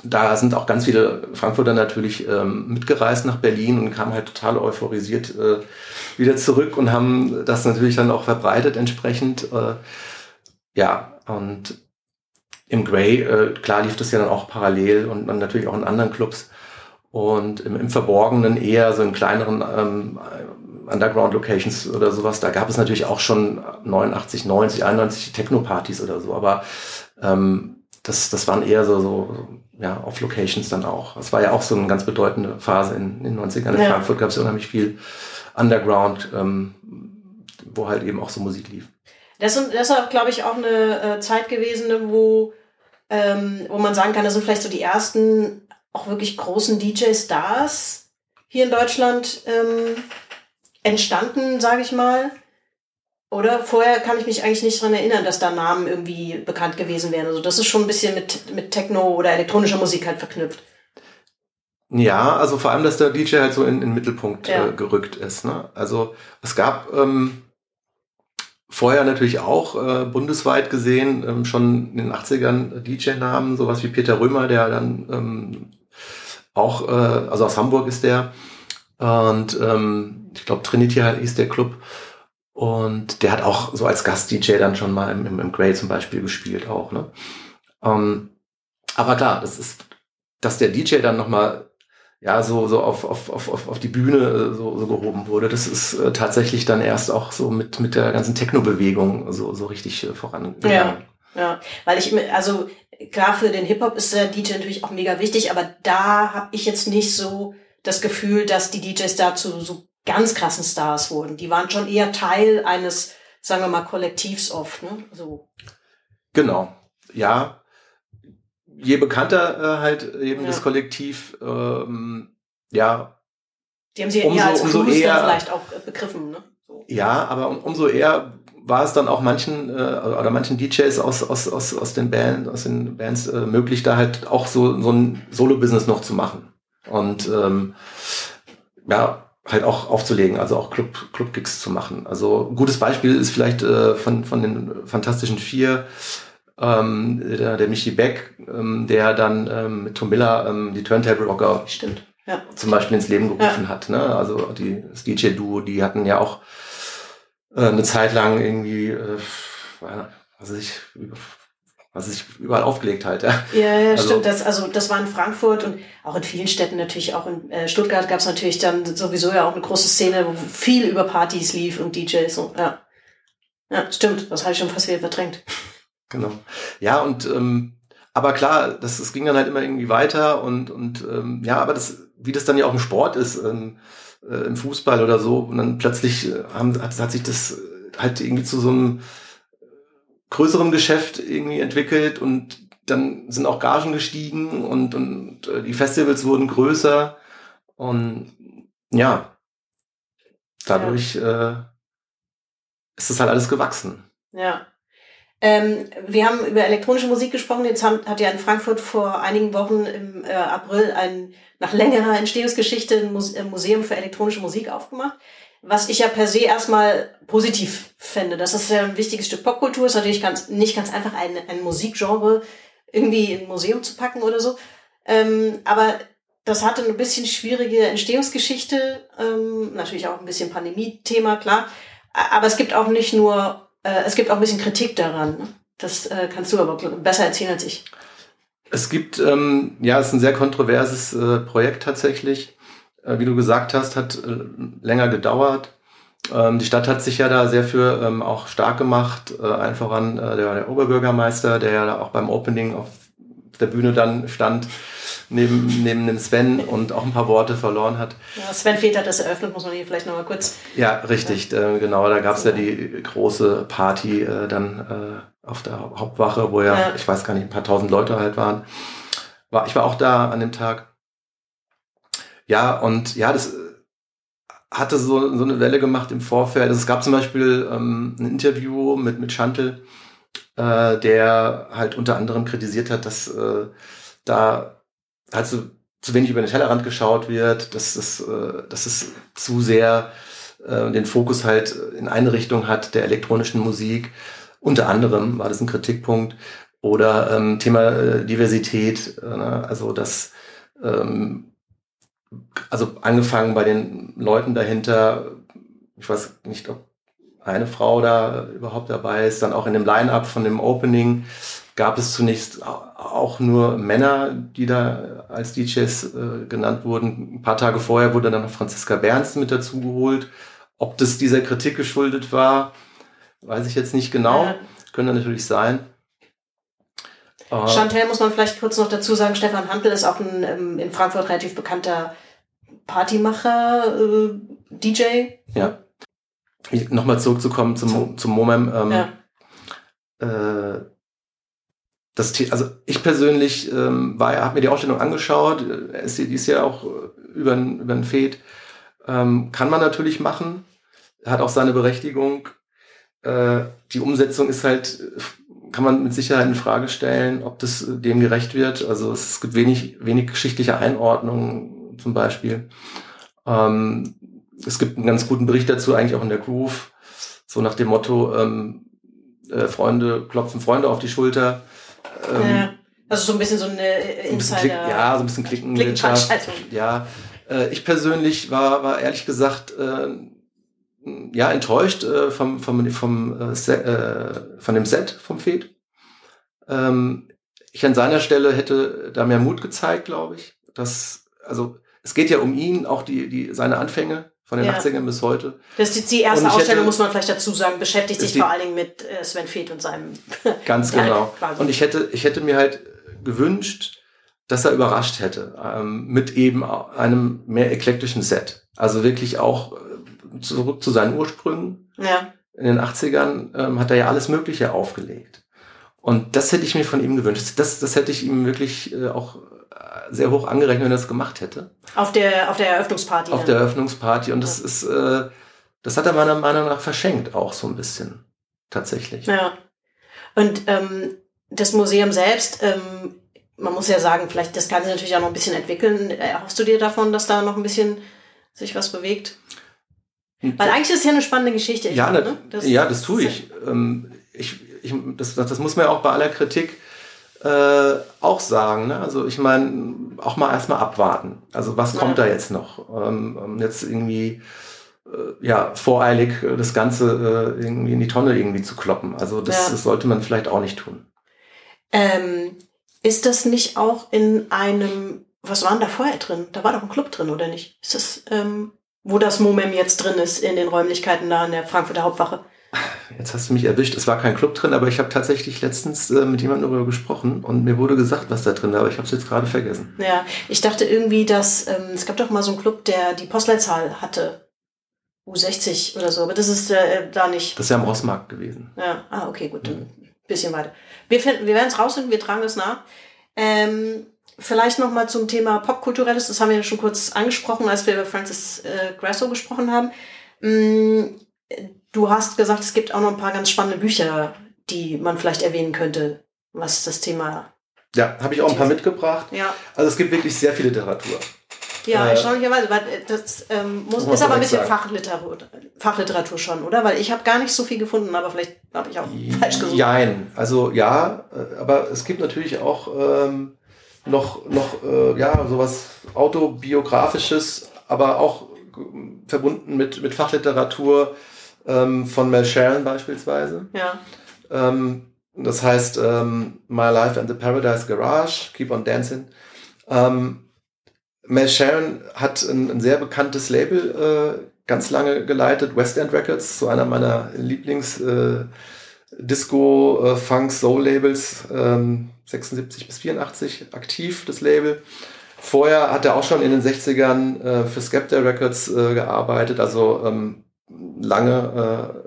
da sind auch ganz viele Frankfurter natürlich ähm, mitgereist nach Berlin und kamen halt total euphorisiert äh, wieder zurück und haben das natürlich dann auch verbreitet entsprechend. Äh, ja, und im Grey, äh, klar lief das ja dann auch parallel und dann natürlich auch in anderen Clubs. Und im, im Verborgenen eher so in kleineren ähm, Underground-Locations oder sowas, da gab es natürlich auch schon 89, 90, 91 Techno-Partys oder so, aber ähm, das, das waren eher so, so ja, Off-Locations dann auch. Das war ja auch so eine ganz bedeutende Phase in, in den 90ern. In Ja. Frankfurt gab es unheimlich viel Underground, ähm, wo halt eben auch so Musik lief. Das ist, das ist glaube ich, auch eine äh, Zeit gewesen, wo, ähm, wo man sagen kann, das sind vielleicht so die ersten auch wirklich großen DJ-Stars hier in Deutschland ähm, entstanden, sage ich mal. Oder vorher kann ich mich eigentlich nicht dran erinnern, dass da Namen irgendwie bekannt gewesen wären. Also das ist schon ein bisschen mit, mit Techno oder elektronischer Musik halt verknüpft. Ja, also vor allem, dass der DJ halt so in, in den Mittelpunkt Ja. äh, gerückt ist. Ne? Also es gab ähm, vorher natürlich auch äh, bundesweit gesehen ähm, schon in den 80ern DJ-Namen, sowas wie Peter Römer, der dann ähm, auch, äh, also aus Hamburg ist der. Und ähm, ich glaube, Trinity hieß der Club. Und der hat auch so als Gast-DJ dann schon mal im, im, im Grey zum Beispiel gespielt auch. Ne? Ähm, aber klar, das ist, dass der DJ dann nochmal ja, so, so auf, auf, auf, auf die Bühne äh, so, so gehoben wurde. Das ist äh, tatsächlich dann erst auch so mit, mit der ganzen Techno-Bewegung so, so richtig äh, vorangegangen. Ja. Ja, weil ich, also klar, für den Hip-Hop ist der DJ natürlich auch mega wichtig, aber da habe ich jetzt nicht so das Gefühl, dass die DJs dazu so ganz krassen Stars wurden. Die waren schon eher Teil eines, sagen wir mal, Kollektivs oft. Ne? So. Genau. Ja. Je bekannter äh, halt eben Ja. das Kollektiv, ähm, ja, Die haben sie Umso- eher als umso eher- vielleicht auch äh, begriffen. Ne? So. ja, aber um, umso eher war es dann auch manchen äh, oder manchen DJs aus aus aus aus den Bands aus den Bands äh, möglich, da halt auch so so ein Solo-Business noch zu machen und ähm, ja halt auch aufzulegen, also auch Club Club Gigs zu machen. Also ein gutes Beispiel ist vielleicht äh, von von den Fantastischen Vier ähm, der, der Michi Beck, ähm, der dann ähm, mit Tom Miller ähm, die Turntable Rocker Stimmt. Ja. zum Beispiel ins Leben gerufen hat. Ne? Also die, das DJ-Duo, die hatten ja auch äh, eine Zeit lang irgendwie, äh, was ich, was sich überall aufgelegt halt. Ja. Ja, ja, Also- stimmt. Das, also das war in Frankfurt und auch in vielen Städten natürlich, auch in äh, Stuttgart gab es natürlich dann sowieso ja auch eine große Szene, wo viel über Partys lief und DJs und ja. Ja, stimmt. Das habe ich schon fast wieder verdrängt. Genau. Ja, und ähm, aber klar, das, das ging dann halt immer irgendwie weiter und, und ähm, ja, aber das, wie das dann ja auch im Sport ist, ähm, äh, im Fußball oder so, und dann plötzlich äh, haben, hat, hat sich das äh, halt irgendwie zu so einem größeren Geschäft irgendwie entwickelt und dann sind auch Gagen gestiegen und, und äh, die Festivals wurden größer und ja, dadurch äh, ist das halt alles gewachsen. Ja. Ähm, wir haben über elektronische Musik gesprochen. Jetzt haben, hat ja in Frankfurt vor einigen Wochen im äh, April ein nach längerer Entstehungsgeschichte ein Muse Museum für elektronische Musik aufgemacht. Was ich ja per se erstmal positiv fände. Das ist ja ein wichtiges Stück Popkultur. Ist natürlich ganz, nicht ganz einfach, ein, ein Musikgenre irgendwie in ein Museum zu packen oder so. Ähm, aber das hatte eine bisschen schwierige Entstehungsgeschichte. Ähm, natürlich auch ein bisschen Pandemie-Thema, klar. Aber es gibt auch nicht nur, äh, es gibt auch ein bisschen Kritik daran. Ne? Das äh, kannst du aber besser erzählen als ich. Es gibt, ähm, ja, es ist ein sehr kontroverses äh, Projekt tatsächlich. Äh, wie du gesagt hast, hat äh, länger gedauert. Ähm, die Stadt hat sich ja da sehr für ähm, auch stark gemacht. Äh, allen voran äh, der, der Oberbürgermeister, der ja auch beim Opening auf der Bühne dann stand, neben, neben dem Sven und auch ein paar Worte verloren hat. Ja, Sven Feth hat das eröffnet, muss man hier vielleicht nochmal kurz. Ja, richtig, äh, genau. Da gab es ja die große Party äh, dann äh, auf der Hauptwache, wo ja, Ja. ich weiß gar nicht, ein paar tausend Leute halt waren. War, ich war auch da an dem Tag. Ja, und ja, das äh, hatte so, so eine Welle gemacht im Vorfeld. Also es gab zum Beispiel ähm, ein Interview mit, mit Chantel, äh, der halt unter anderem kritisiert hat, dass äh, da halt so zu wenig über den Tellerrand geschaut wird, dass es, äh, dass es zu sehr äh, den Fokus halt in eine Richtung hat der elektronischen Musik. Unter anderem war das ein Kritikpunkt. Oder ähm, Thema äh, Diversität, äh, ne? also das ähm, also angefangen bei den Leuten dahinter, ich weiß nicht, ob eine Frau da überhaupt dabei ist, dann auch in dem Line-up von dem Opening gab es zunächst auch nur Männer, die da als DJs äh, genannt wurden. Ein paar Tage vorher wurde dann noch Franziska Bernst mit dazu geholt. Ob das dieser Kritik geschuldet war, weiß ich jetzt nicht genau. Ja. Könnte natürlich sein. Uh, Chantel muss man vielleicht kurz noch dazu sagen, Stefan Hampel ist auch ein ähm, in Frankfurt relativ bekannter Partymacher, äh, DJ. Ja. Nochmal zurückzukommen zum, zum Momem. Ähm, ja. äh, das, also ich persönlich ähm, war, habe mir die Ausstellung angeschaut, die ist ja auch über, über ein Fed. Ähm, kann man natürlich machen, hat auch seine Berechtigung. Äh, die Umsetzung ist halt kann man mit Sicherheit in Frage stellen, ob das dem gerecht wird. Also es gibt wenig, wenig geschichtliche Einordnungen zum Beispiel. Ähm, es gibt einen ganz guten Bericht dazu, eigentlich auch in der Groove, so nach dem Motto, ähm, äh, Freunde klopfen Freunde auf die Schulter. Ähm, ja, also so ein bisschen so eine Insider. Klick, ja, so ein bisschen Klicken. Klickenveranstaltung. Ja, äh, ich persönlich war, war ehrlich gesagt äh, ja, enttäuscht äh, vom, vom, vom, äh, Set, äh, von dem Set vom Fed. Ähm, ich an seiner Stelle hätte da mehr Mut gezeigt, glaube ich. Das, also es geht ja um ihn, auch die, die, seine Anfänge von den ja. 80ern bis heute. Das ist die erste Ausstellung, hätte, muss man vielleicht dazu sagen, beschäftigt sich die, vor allen Dingen mit äh, Sven Feth und seinem. <laughs> Ganz genau. und ich hätte, ich hätte mir halt gewünscht, dass er überrascht hätte ähm, mit eben einem mehr eklektischen Set. Also wirklich auch zurück zu seinen Ursprüngen. Ja. In den 80ern ähm, hat er ja alles Mögliche aufgelegt. Und das hätte ich mir von ihm gewünscht. Das, das hätte ich ihm wirklich äh, auch äh, sehr hoch angerechnet, wenn er das gemacht hätte. Auf der, auf der Eröffnungsparty. Auf dann. der Eröffnungsparty. Und das ja. ist, äh, das hat er meiner Meinung nach verschenkt, auch so ein bisschen. Tatsächlich. Ja. Und ähm, das Museum selbst, ähm, man muss ja sagen, vielleicht das kann sich natürlich auch noch ein bisschen entwickeln. Erhoffst du dir davon, dass da noch ein bisschen sich was bewegt? Weil eigentlich ist es ja eine spannende Geschichte. Ja, glaube, ne? das, ja, das tue ich. Ähm, ich, ich das, das muss man ja auch bei aller Kritik äh, auch sagen. Ne? Also ich meine, auch mal erstmal abwarten. Also was ja. kommt da jetzt noch? Ähm, jetzt irgendwie äh, ja voreilig das Ganze äh, irgendwie in die Tonne irgendwie zu kloppen. Also das, ja. das sollte man vielleicht auch nicht tun. Ähm, ist das nicht auch in einem, was war denn da vorher drin? Da war doch ein Club drin, oder nicht? Ist das ähm, wo das Momem jetzt drin ist in den Räumlichkeiten da an der Frankfurter Hauptwache. Jetzt hast du mich erwischt. Es war kein Club drin, aber ich habe tatsächlich letztens äh, mit jemandem darüber gesprochen und mir wurde gesagt, was da drin ist, aber ich habe es jetzt gerade vergessen. Ja, ich dachte irgendwie, dass ähm, es gab doch mal so einen Club, der die Postleitzahl hatte. U60 oder so, aber das ist äh, da nicht. Das ist ja am Rossmarkt gewesen. Ja, ah, okay, gut, dann mhm. bisschen weiter. Wir, finden, wir werden es rausfinden, wir tragen es nach. Ähm, Vielleicht noch mal zum Thema Popkulturelles, das haben wir ja schon kurz angesprochen, als wir über Francis äh, Grasso gesprochen haben. Mm, du hast gesagt, es gibt auch noch ein paar ganz spannende Bücher, die man vielleicht erwähnen könnte, was das Thema. Ja, habe ich auch ein paar mitgebracht. Ja. Also es gibt wirklich sehr viel Literatur. Ja, äh, erstaunlicherweise, weil das ähm, muss, ist aber ein bisschen Fachliteratur, Fachliteratur schon, oder? Weil ich habe gar nicht so viel gefunden, aber vielleicht habe ich auch falsch gesucht. Nein, also ja, äh, aber es gibt natürlich auch ähm, noch, noch äh, ja, sowas autobiografisches, aber auch verbunden mit, mit Fachliteratur ähm, von Mel Sharon beispielsweise. Ja. Ähm, das heißt ähm, My Life and the Paradise Garage, Keep on Dancing. Ähm, Mel Sharon hat ein, ein sehr bekanntes Label äh, ganz lange geleitet, West End Records, so einer meiner Lieblings äh, Disco, äh, Funk, Soul Labels. Ähm, 76 bis 84 aktiv, das Label. Vorher hat er auch schon in den 60ern äh, für Skepta Records äh, gearbeitet, also ähm, lange,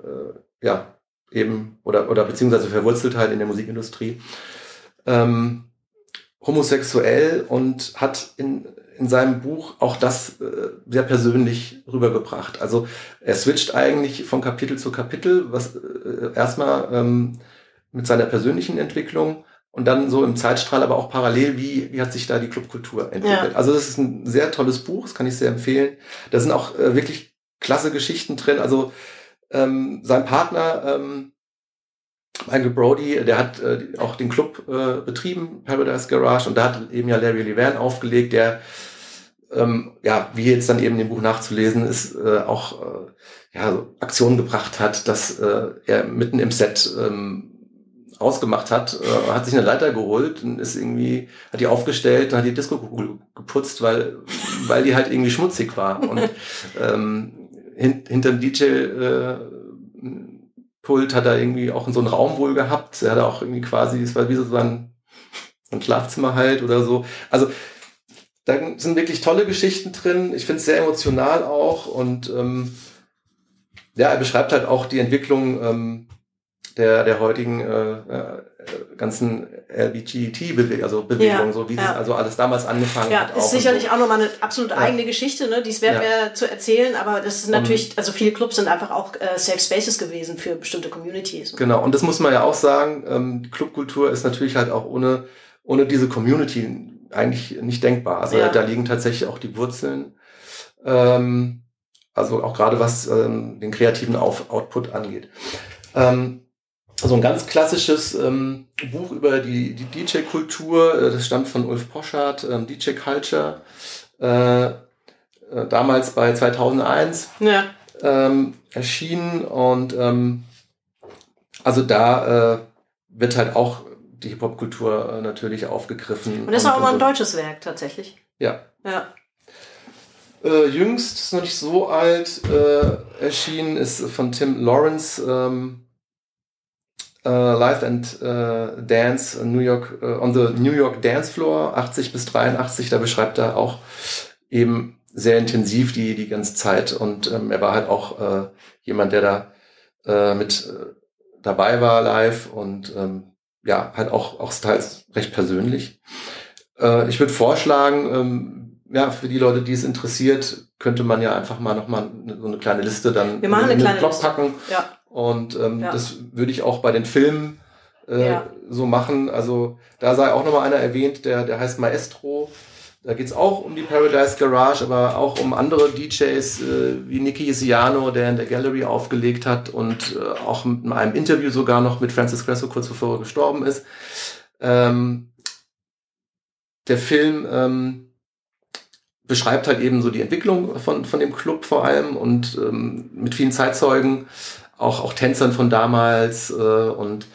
äh, äh, ja, eben, oder, oder beziehungsweise verwurzelt halt in der Musikindustrie. Ähm, homosexuell und hat in, in seinem Buch auch das äh, sehr persönlich rübergebracht. Also er switcht eigentlich von Kapitel zu Kapitel, was äh, erstmal ähm, mit seiner persönlichen Entwicklung und dann so im Zeitstrahl, aber auch parallel, wie, wie hat sich da die Clubkultur entwickelt. Ja. Also das ist ein sehr tolles Buch, das kann ich sehr empfehlen. Da sind auch äh, wirklich klasse Geschichten drin. Also ähm, sein Partner, ähm, Michael Brody, der hat äh, auch den Club äh, betrieben, Paradise Garage, und da hat eben ja Larry Levan aufgelegt, der ähm, ja, wie jetzt dann eben im Buch nachzulesen ist, äh, auch äh, ja, Aktionen gebracht hat, dass äh, er mitten im Set ähm, ausgemacht hat, äh, hat sich eine Leiter geholt und ist irgendwie, hat die aufgestellt und hat die Disco geputzt, weil, weil die halt irgendwie schmutzig war. Und ähm, hint, hinterm DJ äh, Pult hat er irgendwie auch in so einen Raum wohl gehabt. Er hat auch irgendwie quasi, es war wie so ein, ein Schlafzimmer halt oder so. Also da sind wirklich tolle Geschichten drin. Ich finde es sehr emotional auch und ähm, ja, er beschreibt halt auch die Entwicklung ähm, der, der heutigen äh, äh, ganzen LBGT-Bewegung, also Bewegung, ja, so wie ja. es also alles damals angefangen ja, hat. Ja, ist sicherlich so. auch nochmal eine absolut eigene Geschichte, ne? Dies wäre ja. zu erzählen, aber das ist natürlich, also viele Clubs sind einfach auch äh, Safe Spaces gewesen für bestimmte Communities. Genau, und das muss man ja auch sagen, ähm, die Clubkultur ist natürlich halt auch ohne, ohne diese Community eigentlich nicht denkbar. Also da liegen tatsächlich auch die Wurzeln. Ähm, also auch gerade was ähm, den kreativen Auf Output angeht. Ähm, so ein ganz klassisches ähm, Buch über die, die DJ-Kultur, äh, das stammt von Ulf Poschardt, ähm, DJ Culture, äh, äh, damals bei 2001 ja. ähm, erschienen und ähm, also da äh, wird halt auch die Hip-Hop-Kultur äh, natürlich aufgegriffen. Und das ist auch mal ein deutsches Werk tatsächlich. Ja. Ja. Äh, jüngst, ist noch nicht so alt, äh, erschienen, ist von Tim Lawrence, ähm, uh, Live and uh, Dance New York uh, on the New York Dance Floor 80 bis 83. Da beschreibt er auch eben sehr intensiv die die ganze Zeit und ähm, er war halt auch jemand, der da mit dabei war live und ähm, ja halt auch auch teils recht persönlich. Ich würde vorschlagen, ähm, ja für die Leute, die es interessiert, könnte man ja einfach mal noch mal so eine kleine Liste dann Wir machen in, kleine Blog packen. Ja und ähm, ja. das würde ich auch bei den Filmen äh, ja. so machen. Also da sei auch nochmal einer erwähnt, der, der heißt Maestro. Da geht's auch um die Paradise Garage, aber auch um andere DJs äh, wie Nicky Isiano, der in der Gallery aufgelegt hat und äh, auch mit einem Interview sogar noch mit Francis Cresso kurz bevor er gestorben ist. Ähm, der Film ähm, beschreibt halt eben so die Entwicklung von, von dem Club vor allem und ähm, mit vielen Zeitzeugen auch, auch Tänzern von damals äh, und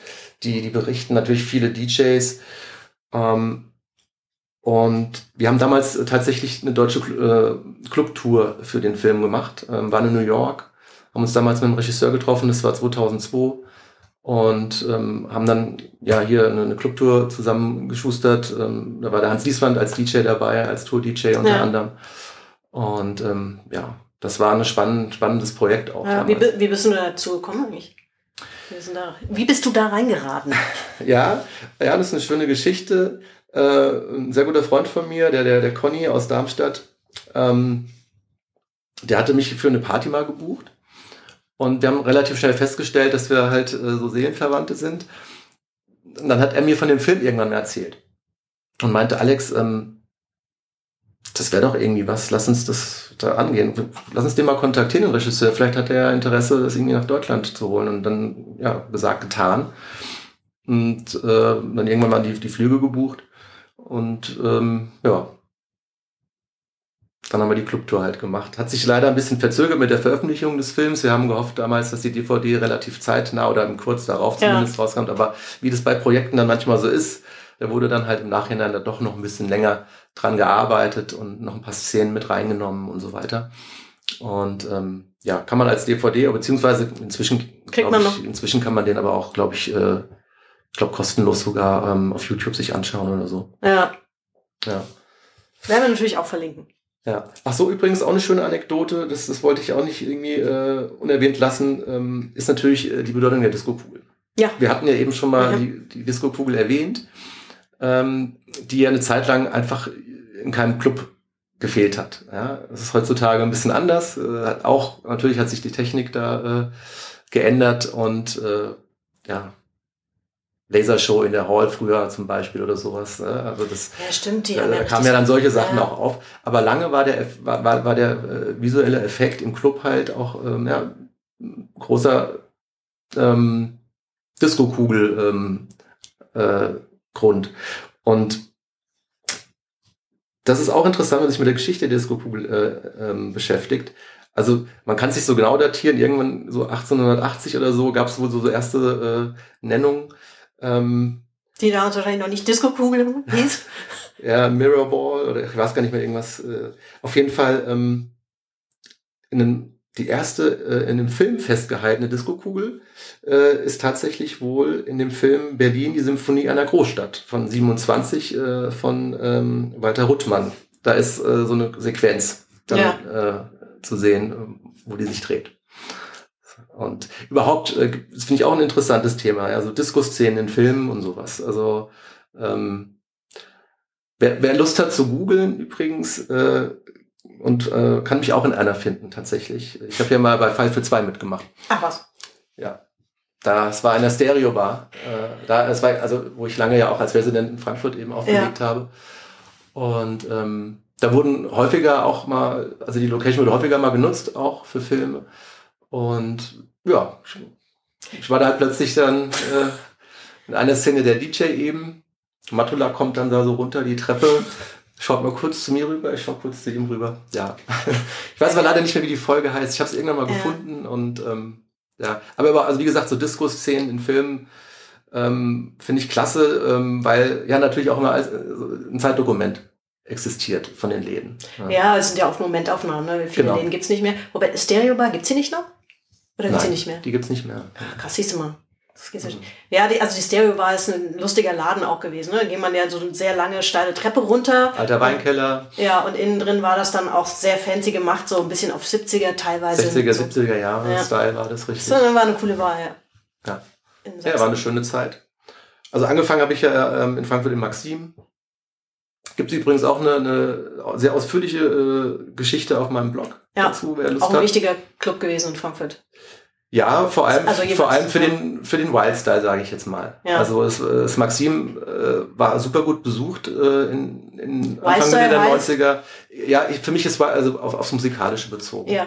die, die berichten natürlich viele DJs. Ähm, und wir haben damals tatsächlich eine deutsche äh, Clubtour für den Film gemacht, ähm, waren in New York, haben uns damals mit dem Regisseur getroffen, das war 2002 und ähm, haben dann ja hier eine, eine Clubtour zusammengeschustert. Ähm, da war der Hans Lieswand als DJ dabei, als Tour-DJ unter ja. anderem. Und ähm, ja, das war ein spannend, spannendes Projekt auch. Ja, wie, wie bist du dazu gekommen eigentlich? Wie bist du da reingeraten? <laughs> ja, ja, das ist eine schöne Geschichte. Äh, ein sehr guter Freund von mir, der, der, der Conny aus Darmstadt, ähm, der hatte mich für eine Party mal gebucht. Und wir haben relativ schnell festgestellt, dass wir halt äh, so Seelenverwandte sind. Und dann hat er mir von dem Film irgendwann erzählt. Und meinte, Alex, ähm, das wäre doch irgendwie was, lass uns das da angehen. Lass uns den mal kontaktieren, den Regisseur. Vielleicht hat er Interesse, das irgendwie nach Deutschland zu holen. Und dann, ja, gesagt, getan. Und äh, dann irgendwann mal die, die Flüge gebucht. Und ähm, ja, dann haben wir die Clubtour halt gemacht. Hat sich leider ein bisschen verzögert mit der Veröffentlichung des Films. Wir haben gehofft damals, dass die DVD relativ zeitnah oder kurz darauf zumindest ja. rauskommt. Aber wie das bei Projekten dann manchmal so ist, da wurde dann halt im Nachhinein da doch noch ein bisschen länger dran gearbeitet und noch ein paar Szenen mit reingenommen und so weiter. Und ähm, ja, kann man als DVD, beziehungsweise inzwischen, Kriegt man noch. Ich, inzwischen kann man den aber auch, glaube ich, äh, ich glaube kostenlos sogar ähm, auf YouTube sich anschauen oder so. Ja. Ja. Werden wir natürlich auch verlinken. Ja. Ach so, übrigens auch eine schöne Anekdote, das, das wollte ich auch nicht irgendwie äh, unerwähnt lassen, ähm, ist natürlich äh, die Bedeutung der Disco-Kugel. Ja. Wir hatten ja eben schon mal ja. <laughs> die, die Disco-Kugel erwähnt ähm, die ja eine Zeit lang einfach in keinem Club gefehlt hat. Ja, es ist heutzutage ein bisschen anders. Äh, auch natürlich hat sich die Technik da äh, geändert und äh, ja, Lasershow in der Hall früher zum Beispiel oder sowas. Ne? Also das, ja, stimmt. Die da, da kamen ja dann solche Sachen ja. auch auf. Aber lange war der war, war, war der äh, visuelle Effekt im Club halt auch ähm, ja, großer ähm, Disco-Kugel ähm, äh, Grund. Und das ist auch interessant, wenn man sich mit der Geschichte der Disco-Kugel äh, ähm, beschäftigt. Also man kann sich so genau datieren, irgendwann so 1880 oder so gab es wohl so, so erste äh, Nennungen. Ähm, Die da wahrscheinlich noch nicht Disco-Kugel hieß. <laughs> ja, Mirrorball oder ich weiß gar nicht mehr irgendwas. Äh, auf jeden Fall ähm, in einem die erste äh, in dem Film festgehaltene Diskokugel äh, ist tatsächlich wohl in dem Film Berlin die Symphonie einer Großstadt von 27 äh, von ähm, Walter Ruttmann. Da ist äh, so eine Sequenz dann, ja. äh, zu sehen, wo die sich dreht. Und überhaupt, äh, das finde ich auch ein interessantes Thema, also Disco-Szenen in Filmen und sowas. Also ähm, wer, wer Lust hat zu googeln übrigens, äh, und äh, kann mich auch in einer finden tatsächlich. Ich habe ja mal bei Five für zwei mitgemacht. Ach was. Ja. Das war in der Stereo-Bar. Äh, da, es war, also, wo ich lange ja auch als Resident in Frankfurt eben aufgelegt ja. habe. Und ähm, da wurden häufiger auch mal, also die Location wurde häufiger mal genutzt, auch für Filme. Und ja, ich war da halt plötzlich dann äh, in einer Szene der DJ eben. Matula kommt dann da so runter die Treppe Schaut mal kurz zu mir rüber, ich schau kurz zu ihm rüber. Ja. <laughs> Ich weiß aber leider nicht mehr, wie die Folge heißt. Ich habe es irgendwann mal ja. gefunden und ähm, ja. Aber, also wie gesagt, so Disco-Szenen in Filmen ähm, finde ich klasse, ähm, weil ja natürlich auch immer als, äh, ein Zeitdokument existiert von den Läden. Ja, ja es sind ja auch Momentaufnahmen, ne? Viele genau. Läden gibt's nicht mehr. Wobei Stereo Bar, gibt's sie nicht noch? Oder gibt's Nein, sie nicht mehr? Die gibt's nicht mehr. Ach, krass, siehst du mal. Mhm. Ja, die, also die Stereo Bar ist ein lustiger Laden auch gewesen. Ne? Da geht man ja so eine sehr lange, steile Treppe runter. Alter Weinkeller. Ja, und innen drin war das dann auch sehr fancy gemacht, so ein bisschen auf 70er teilweise. 60er, so. 70er Jahre ja. Style war das richtig. So, dann war eine coole Bar, ja. Ja, ja war eine schöne Zeit. Also angefangen habe ich ja ähm, in Frankfurt im Maxim. Gibt es übrigens auch eine, eine sehr ausführliche äh, Geschichte auf meinem Blog ja, dazu, wer Lust auch ein hat. wichtiger Club gewesen in Frankfurt. Ja, vor allem, also vor allem für den, für den Wildstyle, sage ich jetzt mal. Ja. Also es, das Maxim äh, war super gut besucht äh, in, in Anfang der 90er. Ja, ich, für mich ist war also auf, aufs Musikalische bezogen. Ja.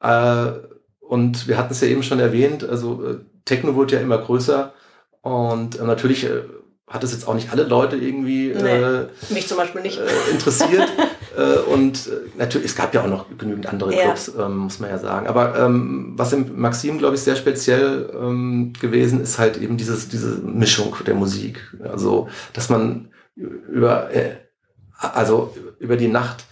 Äh, und wir hatten es ja eben schon erwähnt, also äh, Techno wurde ja immer größer und äh, natürlich äh, hat es jetzt auch nicht alle Leute irgendwie nee, äh, mich zum Beispiel nicht äh, interessiert. <laughs> äh, und äh, natürlich, es gab ja auch noch genügend andere Clubs, ja. ähm, muss man ja sagen. Aber ähm, was im Maxim, glaube ich, sehr speziell ähm, gewesen ist, halt eben dieses, diese Mischung der Musik. Also, dass man über, äh, also über die Nacht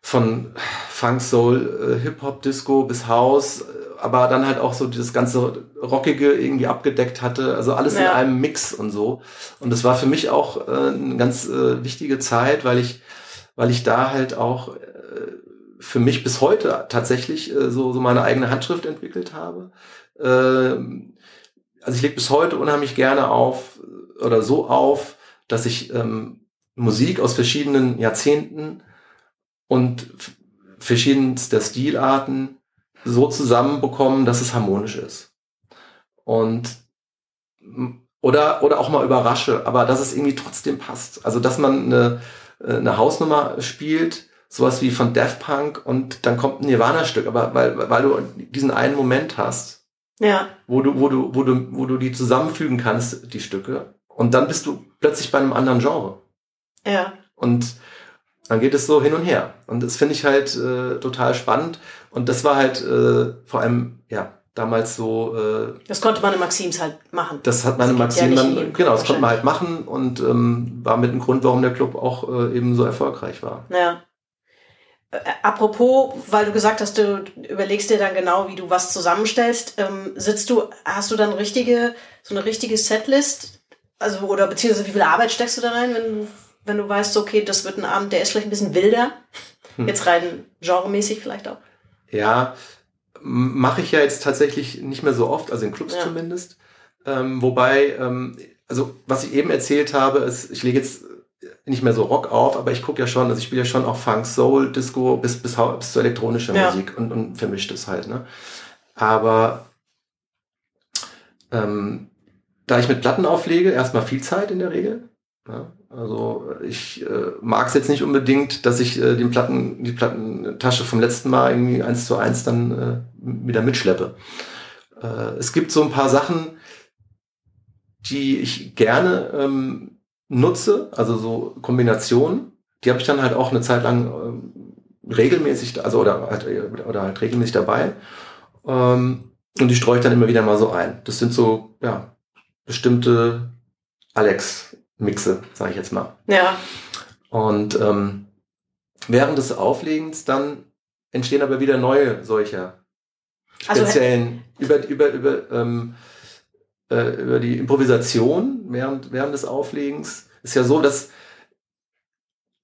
von Funk, Soul, äh, Hip-Hop, Disco bis House aber dann halt auch so dieses ganze Rockige irgendwie abgedeckt hatte, also alles ja. in einem Mix und so. Und das war für mich auch äh, eine ganz äh, wichtige Zeit, weil ich, weil ich da halt auch äh, für mich bis heute tatsächlich äh, so, so meine eigene Handschrift entwickelt habe. Äh, also ich lege bis heute unheimlich gerne auf oder so auf, dass ich ähm, Musik aus verschiedenen Jahrzehnten und verschiedenster Stilarten so zusammenbekommen, dass es harmonisch ist. Und oder, oder auch mal überrasche, aber dass es irgendwie trotzdem passt. Also, dass man eine, eine Hausnummer spielt, sowas wie von Death Punk und dann kommt ein Nirvana-Stück, aber weil, weil du diesen einen Moment hast, ja. wo du, wo du, wo du, wo du die zusammenfügen kannst, die Stücke, und dann bist du plötzlich bei einem anderen Genre. Ja. Und dann geht es so hin und her. Und das finde ich halt äh, total spannend. Und das war halt äh, vor allem, ja, damals so. Äh, das konnte man in Maxims halt machen. Das hat man in Maxim ja dann, genau, das konnte man halt machen und ähm, war mit dem Grund, warum der Club auch äh, eben so erfolgreich war. Ja. Äh, apropos, weil du gesagt hast, du überlegst dir dann genau, wie du was zusammenstellst, ähm, sitzt du, hast du dann richtige, so eine richtige Setlist? Also, oder beziehungsweise wie viel Arbeit steckst du da rein, wenn du, wenn du weißt, okay, das wird ein Abend, der ist vielleicht ein bisschen wilder? Hm. Jetzt rein genremäßig vielleicht auch. Ja, mache ich ja jetzt tatsächlich nicht mehr so oft, also in Clubs ja. zumindest. Ähm, wobei, ähm, also was ich eben erzählt habe, ist, ich lege jetzt nicht mehr so Rock auf, aber ich gucke ja schon, also ich spiele ja schon auch Funk, Soul, Disco bis, bis, bis zur elektronischen Ja. Musik und, und vermischt es halt. Ne? Aber ähm, da ich mit Platten auflege, erstmal viel Zeit in der Regel. Ja? Also ich äh, mag es jetzt nicht unbedingt, dass ich äh, den Platten, die Plattentasche vom letzten Mal irgendwie eins zu eins dann äh, wieder mitschleppe. Äh, es gibt so ein paar Sachen, die ich gerne ähm, nutze, also so Kombinationen. Die habe ich dann halt auch eine Zeit lang ähm, regelmäßig, also oder halt, oder halt regelmäßig dabei. Ähm, und die streue ich dann immer wieder mal so ein. Das sind so, ja, bestimmte Alex-Mixe, sage ich jetzt mal. Ja. Und ähm, während des Auflegens dann entstehen aber wieder neue solcher Also- speziellen über über über ähm, äh, über die Improvisation während während des Auflegens. Ist ja so, dass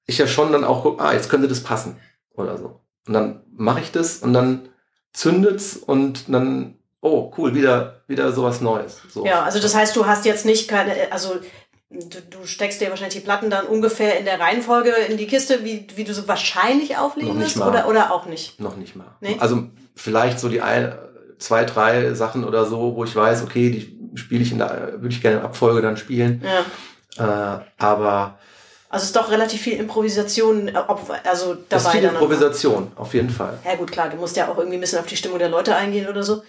ich ja schon dann auch guck, ah jetzt könnte das passen oder so. Und dann mache ich das und dann zündet's und dann oh cool wieder wieder sowas Neues so. Ja, also das heißt, du hast jetzt nicht keine, also du, du steckst dir wahrscheinlich die Platten dann ungefähr in der Reihenfolge in die Kiste, wie, wie du so wahrscheinlich auflegen wirst oder, oder auch nicht. Noch nicht mal. Nee? Also vielleicht so die ein, zwei, drei Sachen oder so, wo ich weiß, okay, die spiele ich in der, würde ich gerne in Abfolge dann spielen. Ja. Äh, aber Also es ist doch relativ viel Improvisation, äh, also dabei das ist viel. Improvisation, auf jeden Fall. Ja gut, klar, du musst ja auch irgendwie ein bisschen auf die Stimmung der Leute eingehen oder so.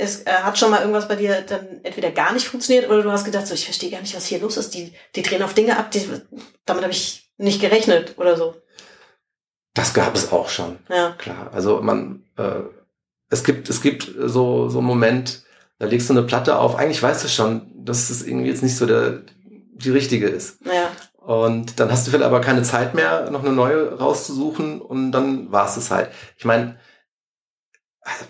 Es äh, hat schon mal irgendwas bei dir dann entweder gar nicht funktioniert oder du hast gedacht, so ich verstehe gar nicht, was hier los ist. Die, die drehen auf Dinge ab, die, damit habe ich nicht gerechnet oder so. Das gab es auch schon, Ja. klar. Also man, äh, es gibt, es gibt so, so einen Moment, da legst du eine Platte auf, eigentlich weißt du schon, dass es irgendwie jetzt nicht so der, die richtige ist. Ja. Und dann hast du vielleicht aber keine Zeit mehr, noch eine neue rauszusuchen und dann war es es halt. Ich meine, also,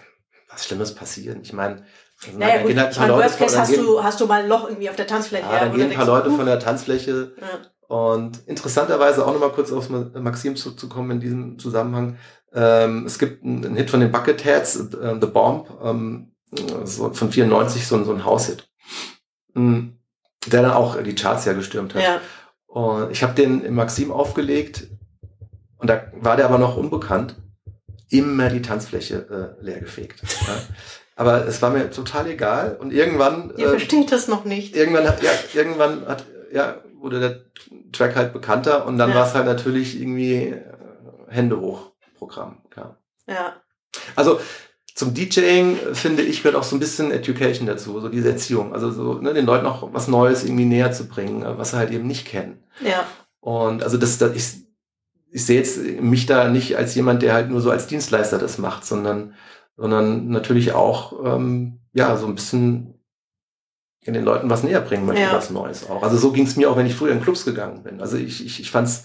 was Schlimmes passieren. Ich meine, also Naja, gut, gehen halt ich ein paar meine, Leute Worst Case hast gehen- du, hast du mal ein Loch irgendwie auf der Tanzfläche. ja, dann gehen ein paar Leute von der Tanzfläche Ja. und interessanterweise auch nochmal kurz auf Ma- Maxim zurückzukommen in diesem Zusammenhang. Ähm, es gibt einen, einen Hit von den Bucketheads, äh, The Bomb, ähm, so von 94, so, ein- so ein Haushit. Mm, Der dann auch die Charts ja gestürmt hat. Ja. Und ich habe den im Maxim aufgelegt und da war der aber noch unbekannt. Immer die Tanzfläche äh, leer gefegt. ja. Aber es war mir total egal und irgendwann Ihr äh, versteht das noch nicht. irgendwann hat, ja, irgendwann hat, ja, wurde der Track halt bekannter und dann Ja. war es halt natürlich irgendwie äh, Hände hoch Programm. Klar. Ja. Also zum DJing äh, finde ich gehört auch so ein bisschen Education dazu, so diese Erziehung, also so ne, den Leuten auch was Neues irgendwie näher zu bringen, äh, was sie halt eben nicht kennen. Ja. Und also das, das ich, ich sehe jetzt mich da nicht als jemand, der halt nur so als Dienstleister das macht, sondern, sondern natürlich auch ähm, ja so ein bisschen in den Leuten was näher bringen möchte, Ja. was Neues auch. Also so ging es mir auch, wenn ich früher in Clubs gegangen bin. Also ich, ich, ich fand es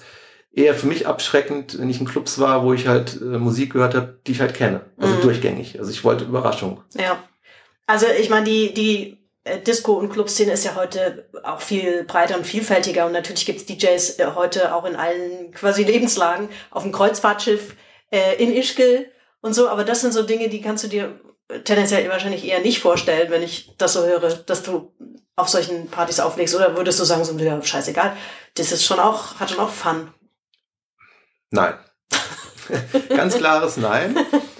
eher für mich abschreckend, wenn ich in Clubs war, wo ich halt äh, Musik gehört habe, die ich halt kenne. Also Mhm. durchgängig. Also ich wollte Überraschung. Ja. Also ich meine, die, die Disco- und Clubszene ist ja heute auch viel breiter und vielfältiger und natürlich gibt's DJs äh, heute auch in allen quasi Lebenslagen, auf dem Kreuzfahrtschiff, äh, in Ischgl und so, aber das sind so Dinge, die kannst du dir tendenziell wahrscheinlich eher nicht vorstellen, wenn ich das so höre, dass du auf solchen Partys auflegst oder würdest du sagen, so ja, scheißegal, das ist schon auch, hat schon auch Fun. Nein. <laughs> Ganz klares Nein. <laughs>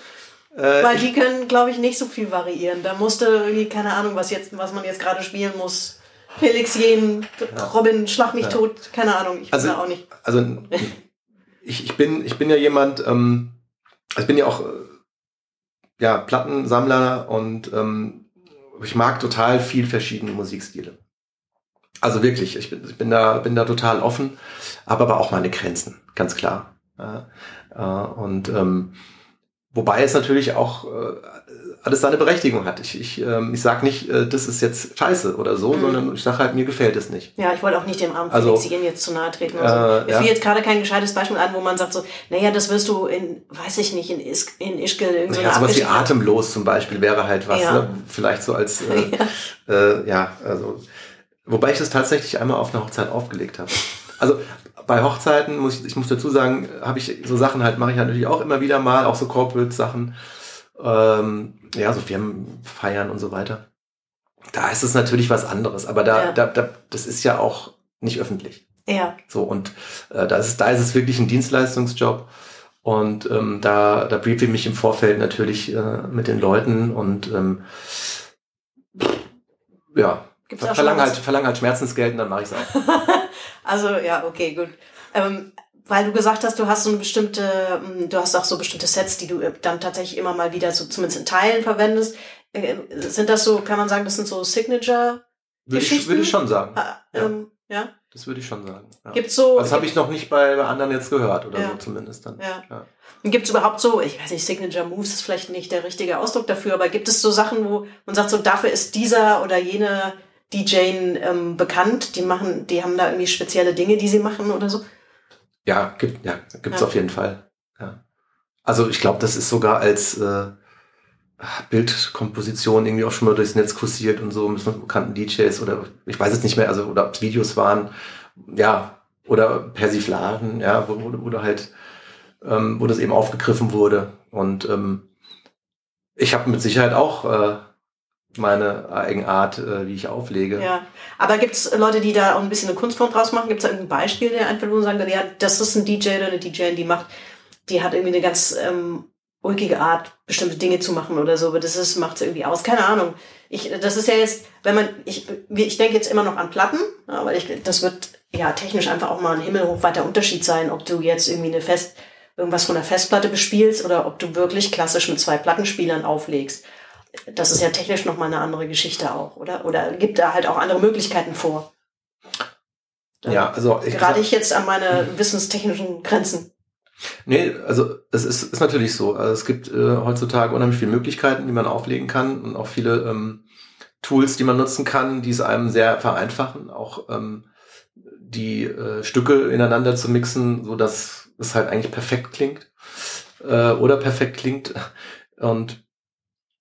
Äh, Weil die können, glaube ich, nicht so viel variieren. Da musste irgendwie, keine Ahnung, was jetzt, was man jetzt gerade spielen muss. Felix Jen, Robin, Schlag mich Ja. tot, keine Ahnung, ich Also- bin da auch nicht. also ich, ich bin ich bin ja jemand, ähm, ich bin ja auch äh, ja Plattensammler und ähm, ich mag total viel verschiedene Musikstile. Also wirklich, ich bin, ich bin da bin da total offen, habe aber auch meine Grenzen, ganz klar. Ja, äh, und ähm, wobei es natürlich auch äh, alles seine Berechtigung hat. Ich, ich, ähm, ich sag nicht, äh, das ist jetzt scheiße oder so, Mhm. sondern ich sage halt, mir gefällt es nicht. Ja, ich wollte auch nicht dem armen Also, Felix Jen jetzt zu nahe treten. Oder so. äh, Mir ja. fiel jetzt gerade kein gescheites Beispiel an, wo man sagt so, naja, das wirst du in, weiß ich nicht, in, Is in Ischgl irgend so Ja, eine sowas wie atemlos zum Beispiel wäre halt was, Ja. ne? vielleicht so als, äh, <laughs> ja. Äh, ja, also, wobei ich das tatsächlich einmal auf einer Hochzeit aufgelegt habe. Also bei Hochzeiten muss ich, ich muss dazu sagen, habe ich so Sachen halt, mache ich halt natürlich auch immer wieder mal, auch so Corporate-Sachen, ähm, ja, so Firmenfeiern und so weiter. Da ist es natürlich was anderes, aber da, Ja. da, da, das ist ja auch nicht öffentlich. Ja. So, und äh, da, ist, da ist es wirklich ein Dienstleistungsjob. Und ähm, da, da briefe ich mich im Vorfeld natürlich äh, mit den Leuten und ähm, ja, Gibt's verlange schon halt, verlang halt Schmerzensgeld und dann mache ich es auch. <laughs> also ja, okay, gut. Ähm, weil du gesagt hast, du hast so eine bestimmte, ähm, du hast auch so bestimmte Sets, die du äh, dann tatsächlich immer mal wieder so zumindest in Teilen verwendest. Äh, sind das so, kann man sagen, das sind so Signature? Würde ich, würde ich schon sagen. Ah, Ja. ähm, ja. Das würde ich schon sagen. Ja. Gibt's so. Das habe ich noch nicht bei, bei anderen jetzt gehört oder Ja. so zumindest dann. Ja. Ja. Gibt es überhaupt so, ich weiß nicht, Signature Moves ist vielleicht nicht der richtige Ausdruck dafür, aber gibt es so Sachen, wo man sagt, so dafür ist dieser oder jene DJ ähm, bekannt, die machen, die haben da irgendwie spezielle Dinge, die sie machen oder so? Ja, gibt ja, gibt's Ja. auf jeden Fall. Ja. Also ich glaube, das ist sogar als äh, Bildkomposition irgendwie auch schon mal durchs Netz kursiert und so mit bekannten DJs oder ich weiß jetzt nicht mehr, also oder ob es Videos waren, ja, oder Persiflagen, ja, wo, wo, wo halt, ähm, wo das eben aufgegriffen wurde. Und ähm, ich habe mit Sicherheit auch äh, meine Eigenart, äh, wie ich auflege. Ja. Aber gibt es Leute, die da auch ein bisschen eine Kunstform draus machen? Gibt es da irgendein Beispiel, der einfach nur sagen, ja, das ist ein DJ oder eine DJ, die macht, die hat irgendwie eine ganz ähm, ulkige Art, bestimmte Dinge zu machen oder so, aber das ist, macht irgendwie aus. Keine Ahnung. Ich, das ist ja jetzt, wenn man, ich, ich denke jetzt immer noch an Platten, aber ich, das wird ja technisch einfach auch mal ein himmelhochweiter Unterschied sein, ob du jetzt irgendwie eine Fest, irgendwas von der Festplatte bespielst oder ob du wirklich klassisch mit zwei Plattenspielern auflegst. Das ist ja technisch nochmal eine andere Geschichte auch, oder? Oder gibt da halt auch andere Möglichkeiten vor? Ja, also ich Gerade ich jetzt an meine wissenstechnischen Grenzen. Nee, also es ist, ist natürlich so. Also es gibt äh, heutzutage unheimlich viele Möglichkeiten, wie man auflegen kann und auch viele ähm, Tools, die man nutzen kann, die es einem sehr vereinfachen, auch ähm, die äh, Stücke ineinander zu mixen, so dass es halt eigentlich perfekt klingt äh, oder perfekt klingt und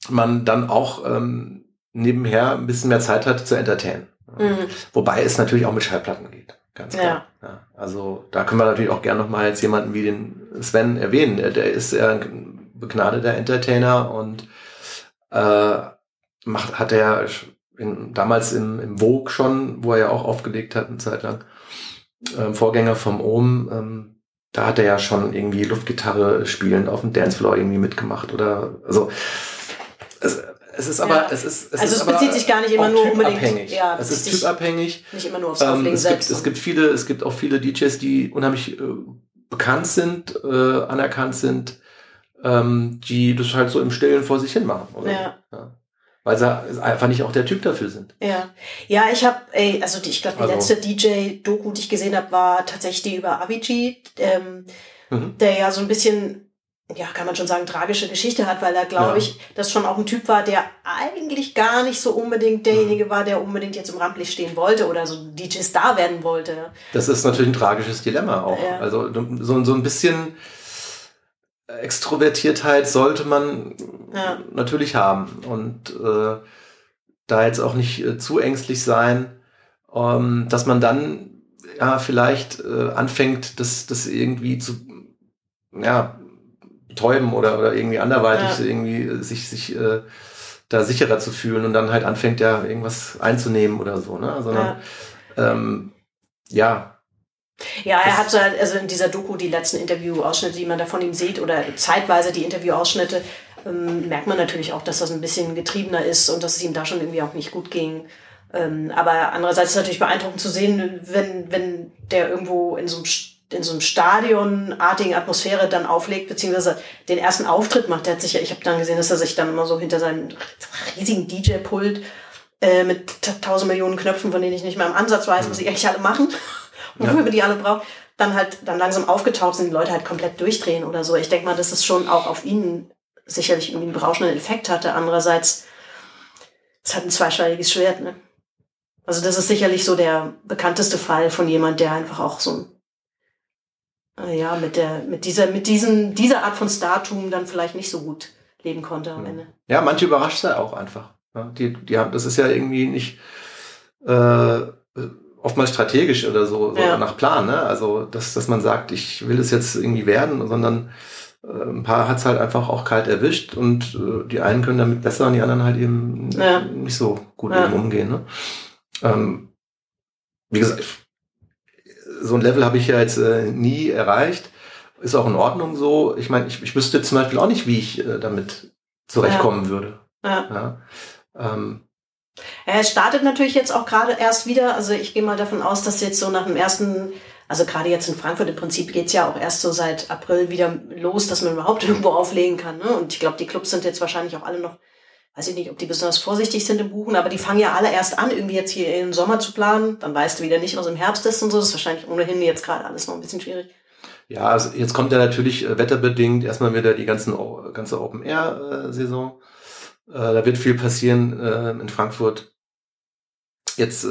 man dann auch ähm, nebenher ein bisschen mehr Zeit hat zu entertainen. Mhm. Wobei es natürlich auch mit Schallplatten geht. Ganz klar. Ja. Also da können wir natürlich auch gerne nochmal jetzt jemanden wie den Sven erwähnen. Der, der ist ja ein begnadeter Entertainer und äh, macht, hat er in, damals im, im Vogue schon, wo er ja auch aufgelegt hat eine Zeit lang, ähm, Vorgänger vom Ohm, ähm, da hat er ja schon irgendwie Luftgitarre spielend auf dem Dancefloor irgendwie mitgemacht oder also es, es ist aber Ja. es ist es Also ist es aber bezieht sich gar nicht immer nur unbedingt- typabhängig. ja, es ist typabhängig. Nicht immer nur aufs Ähm, Auflegen es, gibt, selbst. es gibt viele, es gibt auch viele DJs, die unheimlich äh, bekannt sind, äh, anerkannt sind, ähm, die das halt so im Stillen vor sich hin machen. Oder? Ja. Ja. Weil sie einfach nicht auch der Typ dafür sind. Ja, ja, ich habe, ey, also die, ich glaube, die Also- letzte DJ-Doku, die ich gesehen habe, war tatsächlich die über Avicii, ähm, Mhm. der ja so ein bisschen, ja, kann man schon sagen, tragische Geschichte hat, weil er, glaube Ja. ich, das schon auch ein Typ war, der eigentlich gar nicht so unbedingt derjenige war, der unbedingt jetzt im Rampenlicht stehen wollte oder so DJ-Star werden wollte. Das ist natürlich ein tragisches Dilemma auch. Ja. Also so, so ein bisschen Extrovertiertheit sollte man Ja. natürlich haben und äh, da jetzt auch nicht äh, zu ängstlich sein, ähm, dass man dann ja vielleicht äh, anfängt, das, das irgendwie zu ja, betäuben oder, oder irgendwie anderweitig Ja. irgendwie äh, sich, sich äh, da sicherer zu fühlen und dann halt anfängt ja irgendwas einzunehmen oder so, ne? Sondern ähm, ja, Ja, er Das- hat so halt, also in dieser Doku die letzten Interview-Ausschnitte, die man da von ihm sieht, oder zeitweise die Interview-Ausschnitte, ähm, merkt man natürlich auch, dass das ein bisschen getriebener ist und dass es ihm da schon irgendwie auch nicht gut ging. Ähm, aber andererseits ist es natürlich beeindruckend zu sehen, wenn, wenn der irgendwo in so einem, in so einem stadionartigen Atmosphäre dann auflegt, beziehungsweise den ersten Auftritt macht. Der hat sich ja, ich habe dann gesehen, dass er sich dann immer so hinter seinem riesigen DJ-Pult äh, mit ta- tausend Millionen Knöpfen, von denen ich nicht mal im Ansatz weiß, was sie eigentlich alle machen, <laughs> wofür Ja. man die alle braucht, dann halt dann langsam aufgetaucht sind, die Leute halt komplett durchdrehen oder so. Ich denke mal, dass es schon auch auf ihn sicherlich irgendwie einen berauschenden Effekt hatte. Andererseits, es hat ein zweischneidiges Schwert, ne? Also das ist sicherlich so der bekannteste Fall von jemand, der einfach auch so äh, ja mit der mit dieser mit diesen dieser Art von Startum dann vielleicht nicht so gut leben konnte am Ende. Ja, manche überrascht es ja auch einfach. Ja, die, die haben, das ist ja irgendwie nicht äh, oftmals strategisch oder so, so Ja. nach Plan, ne? Also, dass, dass man sagt, ich will es jetzt irgendwie werden, sondern äh, ein paar hat's halt einfach auch kalt erwischt und äh, die einen können damit besser und die anderen halt eben Ja. nicht so gut Ja. umgehen. Ne? Ähm, wie gesagt, so ein Level habe ich ja jetzt äh, nie erreicht. Ist auch in Ordnung so. Ich meine, ich, ich wüsste zum Beispiel auch nicht, wie ich äh, damit zurechtkommen ja. würde. Ja. Ja. Ähm, es startet natürlich jetzt auch gerade erst wieder. Also ich gehe mal davon aus, dass jetzt so nach dem ersten, also gerade jetzt in Frankfurt im Prinzip geht's ja auch erst so seit April wieder los, dass man überhaupt <laughs> irgendwo auflegen kann. Ne? Und ich glaube, die Clubs sind jetzt wahrscheinlich auch alle noch, weiß ich nicht, ob die besonders vorsichtig sind im Buchen, aber die fangen ja alle erst an, irgendwie jetzt hier im Sommer zu planen. Dann weißt du wieder nicht, was im Herbst ist und so. Das ist wahrscheinlich ohnehin jetzt gerade alles noch ein bisschen schwierig. ja, also jetzt kommt ja natürlich äh, wetterbedingt erstmal wieder die ganzen, ganze Open-Air-Saison. Äh, da wird viel passieren äh, in Frankfurt. Jetzt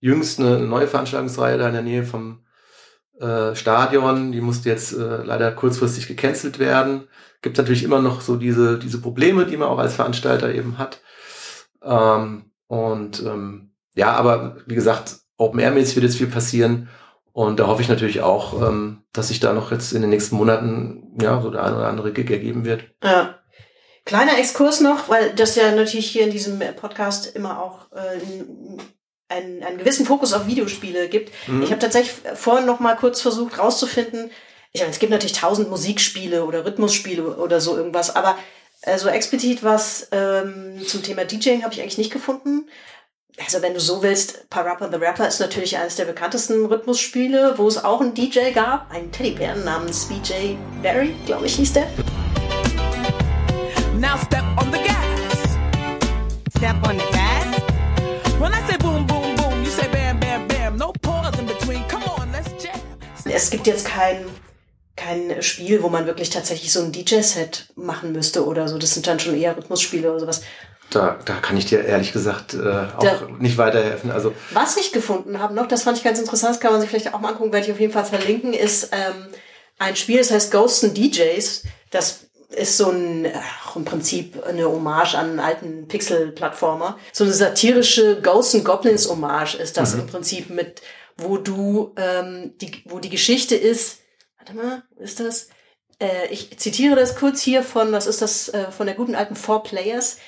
jüngst eine neue Veranstaltungsreihe da in der Nähe vom äh, Stadion, die musste jetzt äh, leider kurzfristig gecancelt werden. Gibt natürlich immer noch so diese, diese Probleme, die man auch als Veranstalter eben hat. Ähm, und ähm, ja, aber wie gesagt, Open-Air-mäßig wird jetzt viel passieren. Und da hoffe ich natürlich auch, ähm, dass sich da noch jetzt in den nächsten Monaten ja so der ein oder andere Gig ergeben wird. Ja. Kleiner Exkurs noch, weil das ja natürlich hier in diesem Podcast immer auch äh, einen, einen gewissen Fokus auf Videospiele gibt. Mhm. Ich habe tatsächlich vorhin noch mal kurz versucht rauszufinden, ich meine, es gibt natürlich tausend Musikspiele oder Rhythmusspiele oder so irgendwas, aber äh, so explizit was ähm, zum Thema DJing habe ich eigentlich nicht gefunden. Also wenn du so willst, Parappa the Rapper ist natürlich eines der bekanntesten Rhythmusspiele, wo es auch einen DJ gab, einen Teddybären namens BJ Barry, glaube ich, hieß der. Now step on the gas. Step on the Es gibt jetzt kein, kein Spiel, wo man wirklich tatsächlich so ein DJ-Set machen müsste oder so. Das sind dann schon eher Rhythmusspiele oder sowas. Da, da kann ich dir ehrlich gesagt äh, auch Da- nicht weiterhelfen. Also Was ich gefunden habe noch, das fand ich ganz interessant, das kann man sich vielleicht auch mal angucken, werde ich auf jeden Fall verlinken, ist ähm, ein Spiel, das heißt Ghosts and DJs. Das ist so ein, ach, im Prinzip eine Hommage an einen alten Pixel-Plattformer. So eine satirische Ghosts and Goblins Hommage ist das im Prinzip mit, wo du, ähm, die, wo die Geschichte ist, warte mal, ist das? Äh, ich zitiere das kurz hier von, was ist das, äh, von der guten alten Four Players.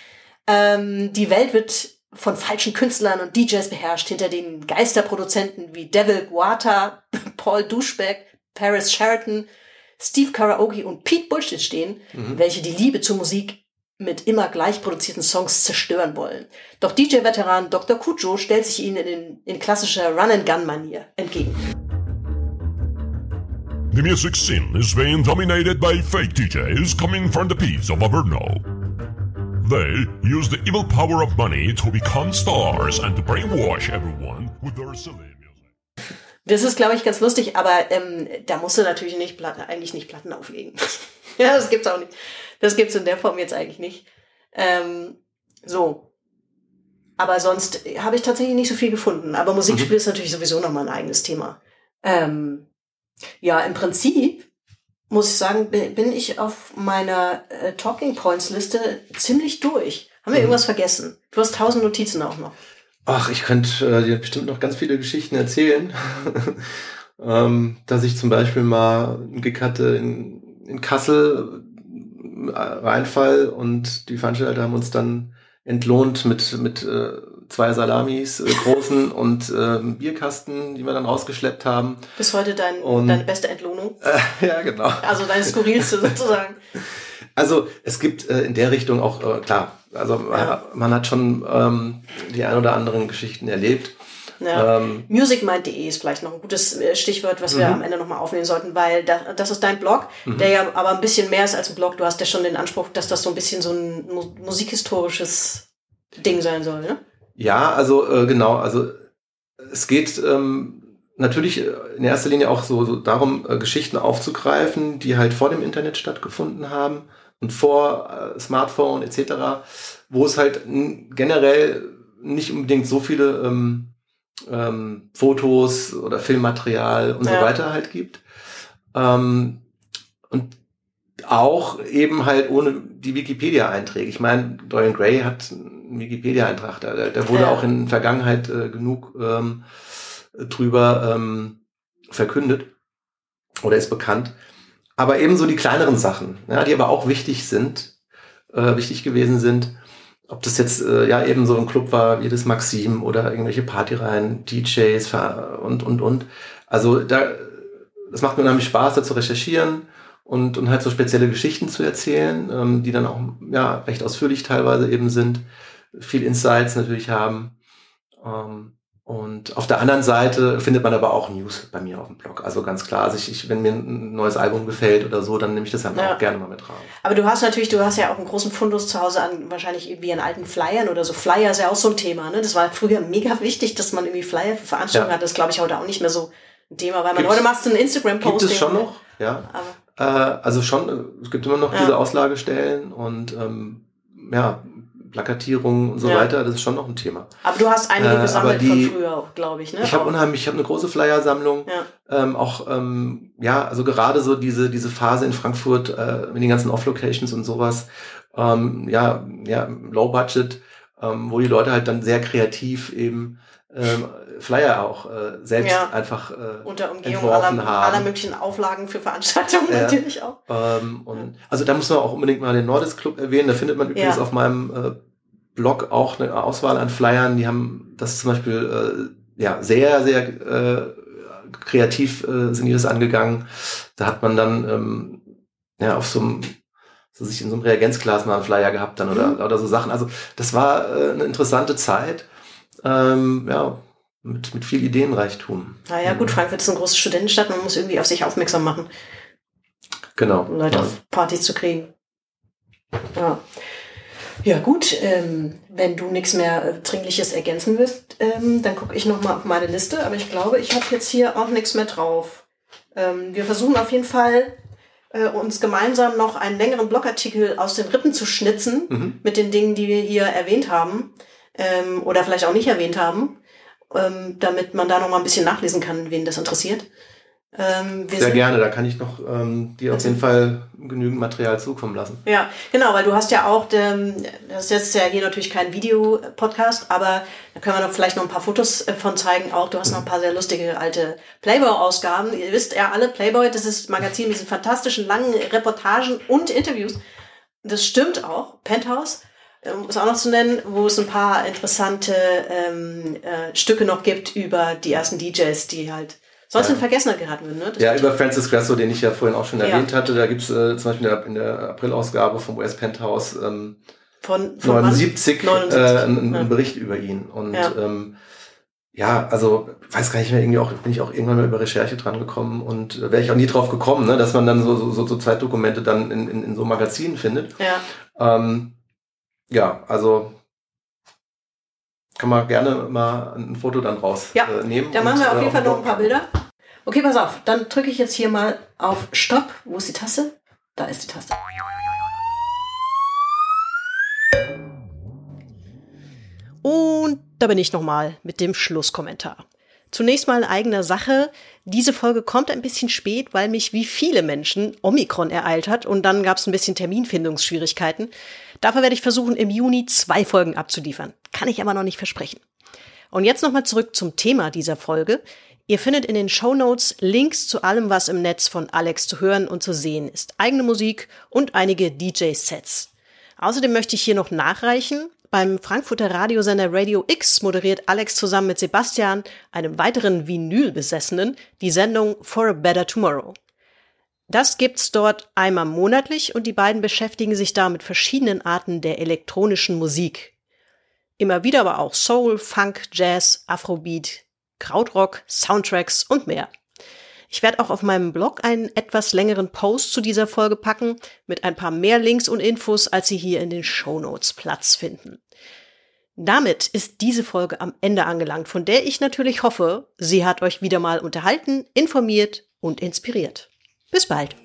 Ähm, die Welt wird von falschen Künstlern und DJs beherrscht, hinter denen Geisterproduzenten wie Devil Guata, <laughs> Paul Duschbeck, Paris Sheraton, Steve Karaoke und Pete Bullshit stehen, welche die Liebe zur Musik mit immer gleich produzierten Songs zerstören wollen. Doch DJ-Veteran Dr. Kujo stellt sich ihnen in, in klassischer Run-and-Gun-Manier entgegen. The music scene is being dominated by fake DJs coming from the peaks of Averno. They use the evil power of money to become stars and to brainwash everyone with their silly music. Das ist, glaube ich, ganz lustig, aber ähm, da musst du natürlich nicht Platten, eigentlich nicht Platten auflegen. <laughs> ja, das gibt's auch nicht. Das gibt's in der Form jetzt eigentlich nicht. Ähm, so. Aber sonst habe ich tatsächlich nicht so viel gefunden. Aber Musikspiel ist natürlich sowieso nochmal ein eigenes Thema. Ähm, ja, im Prinzip muss ich sagen, bin ich auf meiner äh, Talking Points Liste ziemlich durch. Haben wir irgendwas vergessen? Du hast tausend Notizen auch noch. Ach, ich könnte äh, dir bestimmt noch ganz viele Geschichten erzählen. <laughs> ähm, dass ich zum Beispiel mal einen Gig hatte in, in Kassel, Rheinfall, und die Veranstalter haben uns dann entlohnt mit, mit äh, zwei Salamis, äh, großen <laughs> und äh, Bierkasten, die wir dann rausgeschleppt haben. Bis heute dein, Und- deine beste Entlohnung. Äh, <laughs> ja, genau. Also deine skurrilste <laughs> sozusagen. Also es gibt äh, in der Richtung auch, äh, klar, also man, man hat schon ähm, die ein oder anderen Geschichten erlebt. Ja. Ähm, Musicmind.de ist vielleicht noch ein gutes äh, Stichwort, was wir am Ende nochmal aufnehmen sollten, weil das, das ist dein Blog, der ja aber ein bisschen mehr ist als ein Blog. Du hast ja schon den Anspruch, dass das so ein bisschen so ein mu musikhistorisches Ding sein soll, ne? Ja, also äh, genau, also es geht ähm, natürlich äh, in erster Linie auch so, so darum, äh, Geschichten aufzugreifen, die halt vor dem Internet stattgefunden haben und vor äh, Smartphone etc., wo es halt generell nicht unbedingt so viele ähm, ähm, Fotos oder Filmmaterial und Ja. so weiter halt gibt. Ähm, und auch eben halt ohne die Wikipedia-Einträge. Ich meine, Dorian Gray hat einen Wikipedia-Eintrag, da, der wurde Ja. auch in Vergangenheit äh, genug ähm, drüber ähm, verkündet oder ist bekannt. Aber ebenso die kleineren Sachen, ja, die aber auch wichtig sind, äh, wichtig gewesen sind. Ob das jetzt äh, ja eben so ein Club war wie das Maxim oder irgendwelche Partyreihen, DJs und und und. Also da, es macht mir unheimlich Spaß, da zu recherchieren und, und halt so spezielle Geschichten zu erzählen, ähm, die dann auch ja recht ausführlich teilweise eben sind, viel Insights natürlich haben. Ähm, und auf der anderen Seite findet man aber auch News bei mir auf dem Blog. Also ganz klar, also ich, ich, wenn mir ein neues Album gefällt oder so, dann nehme ich das dann Ja. auch gerne mal mit rein. Aber du hast natürlich, du hast ja auch einen großen Fundus zu Hause an wahrscheinlich irgendwie an alten Flyern oder so. Flyer ist ja auch so ein Thema, ne? Das war früher mega wichtig, dass man irgendwie Flyer für Veranstaltungen Ja. hat. Das glaube ich heute auch nicht mehr so ein Thema, weil man Gibt's- heute machst du einen Instagram-Posting. Gibt es schon noch? Ja. Aber Äh, also schon, äh, es gibt immer noch Ja. diese Auslagestellen und ähm, ja, Plakatierung und so Ja. weiter, das ist schon noch ein Thema. Aber du hast einige Äh, gesammelt die- von früher auch, glaube ich, ne? Ich habe unheimlich, ich habe eine große Flyer-Sammlung. Ja. Ähm, auch, ähm, ja, also gerade so diese, diese Phase in Frankfurt äh, mit den ganzen Off-Locations und sowas, ähm, ja, ja, Low Budget, ähm, wo die Leute halt dann sehr kreativ eben ähm, Flyer auch äh, selbst Ja. einfach äh, Unter Umgehung entworfen aller, haben. aller möglichen Auflagen für Veranstaltungen Ja. natürlich auch. Ähm, und also da muss man auch unbedingt mal den Nordis Club erwähnen. Da findet man übrigens auf meinem äh, Blog auch eine Auswahl an Flyern. Die haben das zum Beispiel äh, ja sehr, sehr äh, kreativ äh, sind die das angegangen. Da hat man dann ähm, ja auf so einem so sich in so einem Reagenzglas mal einen Flyer gehabt dann oder, Mhm. oder so Sachen. Also das war äh, eine interessante Zeit. Ähm, ja, mit, mit viel Ideenreichtum. Naja, gut, Frankfurt ist eine große Studentenstadt, man muss irgendwie auf sich aufmerksam machen, Genau. um Leute Ja. auf Partys zu kriegen. Ja. Ja gut, ähm, wenn du nichts mehr äh, Dringliches ergänzen willst, ähm, dann gucke ich nochmal auf meine Liste. Aber ich glaube, ich habe jetzt hier auch nichts mehr drauf. Ähm, wir versuchen auf jeden Fall, äh, uns gemeinsam noch einen längeren Blogartikel aus den Rippen zu schnitzen Mhm. mit den Dingen, die wir hier erwähnt haben ähm, oder vielleicht auch nicht erwähnt haben, ähm, damit man da noch mal ein bisschen nachlesen kann, wen das interessiert. Ähm, Sehr gerne, da kann ich noch ähm, dir auf jeden Fall genügend Material zukommen lassen. Ja, genau, weil du hast ja auch, das ist jetzt ja hier natürlich kein Video-Podcast, aber da können wir noch vielleicht noch ein paar Fotos äh, von zeigen. Auch du hast noch ein paar sehr lustige alte Playboy-Ausgaben. Ihr wisst ja alle, Playboy, das ist Magazin mit diesen fantastischen langen Reportagen und Interviews. Das stimmt auch. Penthouse ähm, ist auch noch zu nennen, wo es ein paar interessante ähm, äh, Stücke noch gibt über die ersten DJs, die halt sonst Ja. in Vergessenheit geraten würden. Ne? Das Ja, über Francis Grasso, den ich ja vorhin auch schon Ja. erwähnt hatte, da gibt's äh, zum Beispiel in der, der April-Ausgabe vom US Penthouse ähm, von, von wann? 79, 79, Äh, einen, ja. Bericht über ihn. Und Ja. ähm, ja, also weiß gar nicht mehr, irgendwie auch, bin ich auch irgendwann mal über Recherche dran gekommen und äh, wäre ich auch nie drauf gekommen, ne, dass man dann so, so, so, so Zeitdokumente dann in, in, in so Magazinen findet. Ja. Ähm, ja, also kann man gerne mal ein Foto dann rausnehmen. Ja, äh, Da machen wir auf äh, jeden Fall noch ein paar Bilder. Okay, pass auf. Dann drücke ich jetzt hier mal auf Stopp. Wo ist die Taste? Da ist die Taste. Und da bin ich nochmal mit dem Schlusskommentar. Zunächst mal in eigener Sache. Diese Folge kommt ein bisschen spät, weil mich wie viele Menschen Omikron ereilt hat und dann gab es ein bisschen Terminfindungsschwierigkeiten. Dafür werde ich versuchen, im Juni zwei Folgen abzuliefern. Kann ich aber noch nicht versprechen. Und jetzt nochmal zurück zum Thema dieser Folge. Ihr findet in den Show Notes Links zu allem, was im Netz von Alex zu hören und zu sehen ist. Eigene Musik und einige DJ-Sets. Außerdem möchte ich hier noch nachreichen. Beim Frankfurter Radiosender Radio X moderiert Alex zusammen mit Sebastian, einem weiteren Vinyl-Besessenen, die Sendung For a Better Tomorrow. Das gibt's dort einmal monatlich und die beiden beschäftigen sich da mit verschiedenen Arten der elektronischen Musik. Immer wieder aber auch Soul, Funk, Jazz, Afrobeat, Krautrock, Soundtracks und mehr. Ich werde auch auf meinem Blog einen etwas längeren Post zu dieser Folge packen, mit ein paar mehr Links und Infos, als Sie hier in den Shownotes Platz finden. Damit ist diese Folge am Ende angelangt, von der ich natürlich hoffe, sie hat euch wieder mal unterhalten, informiert und inspiriert. Bis bald.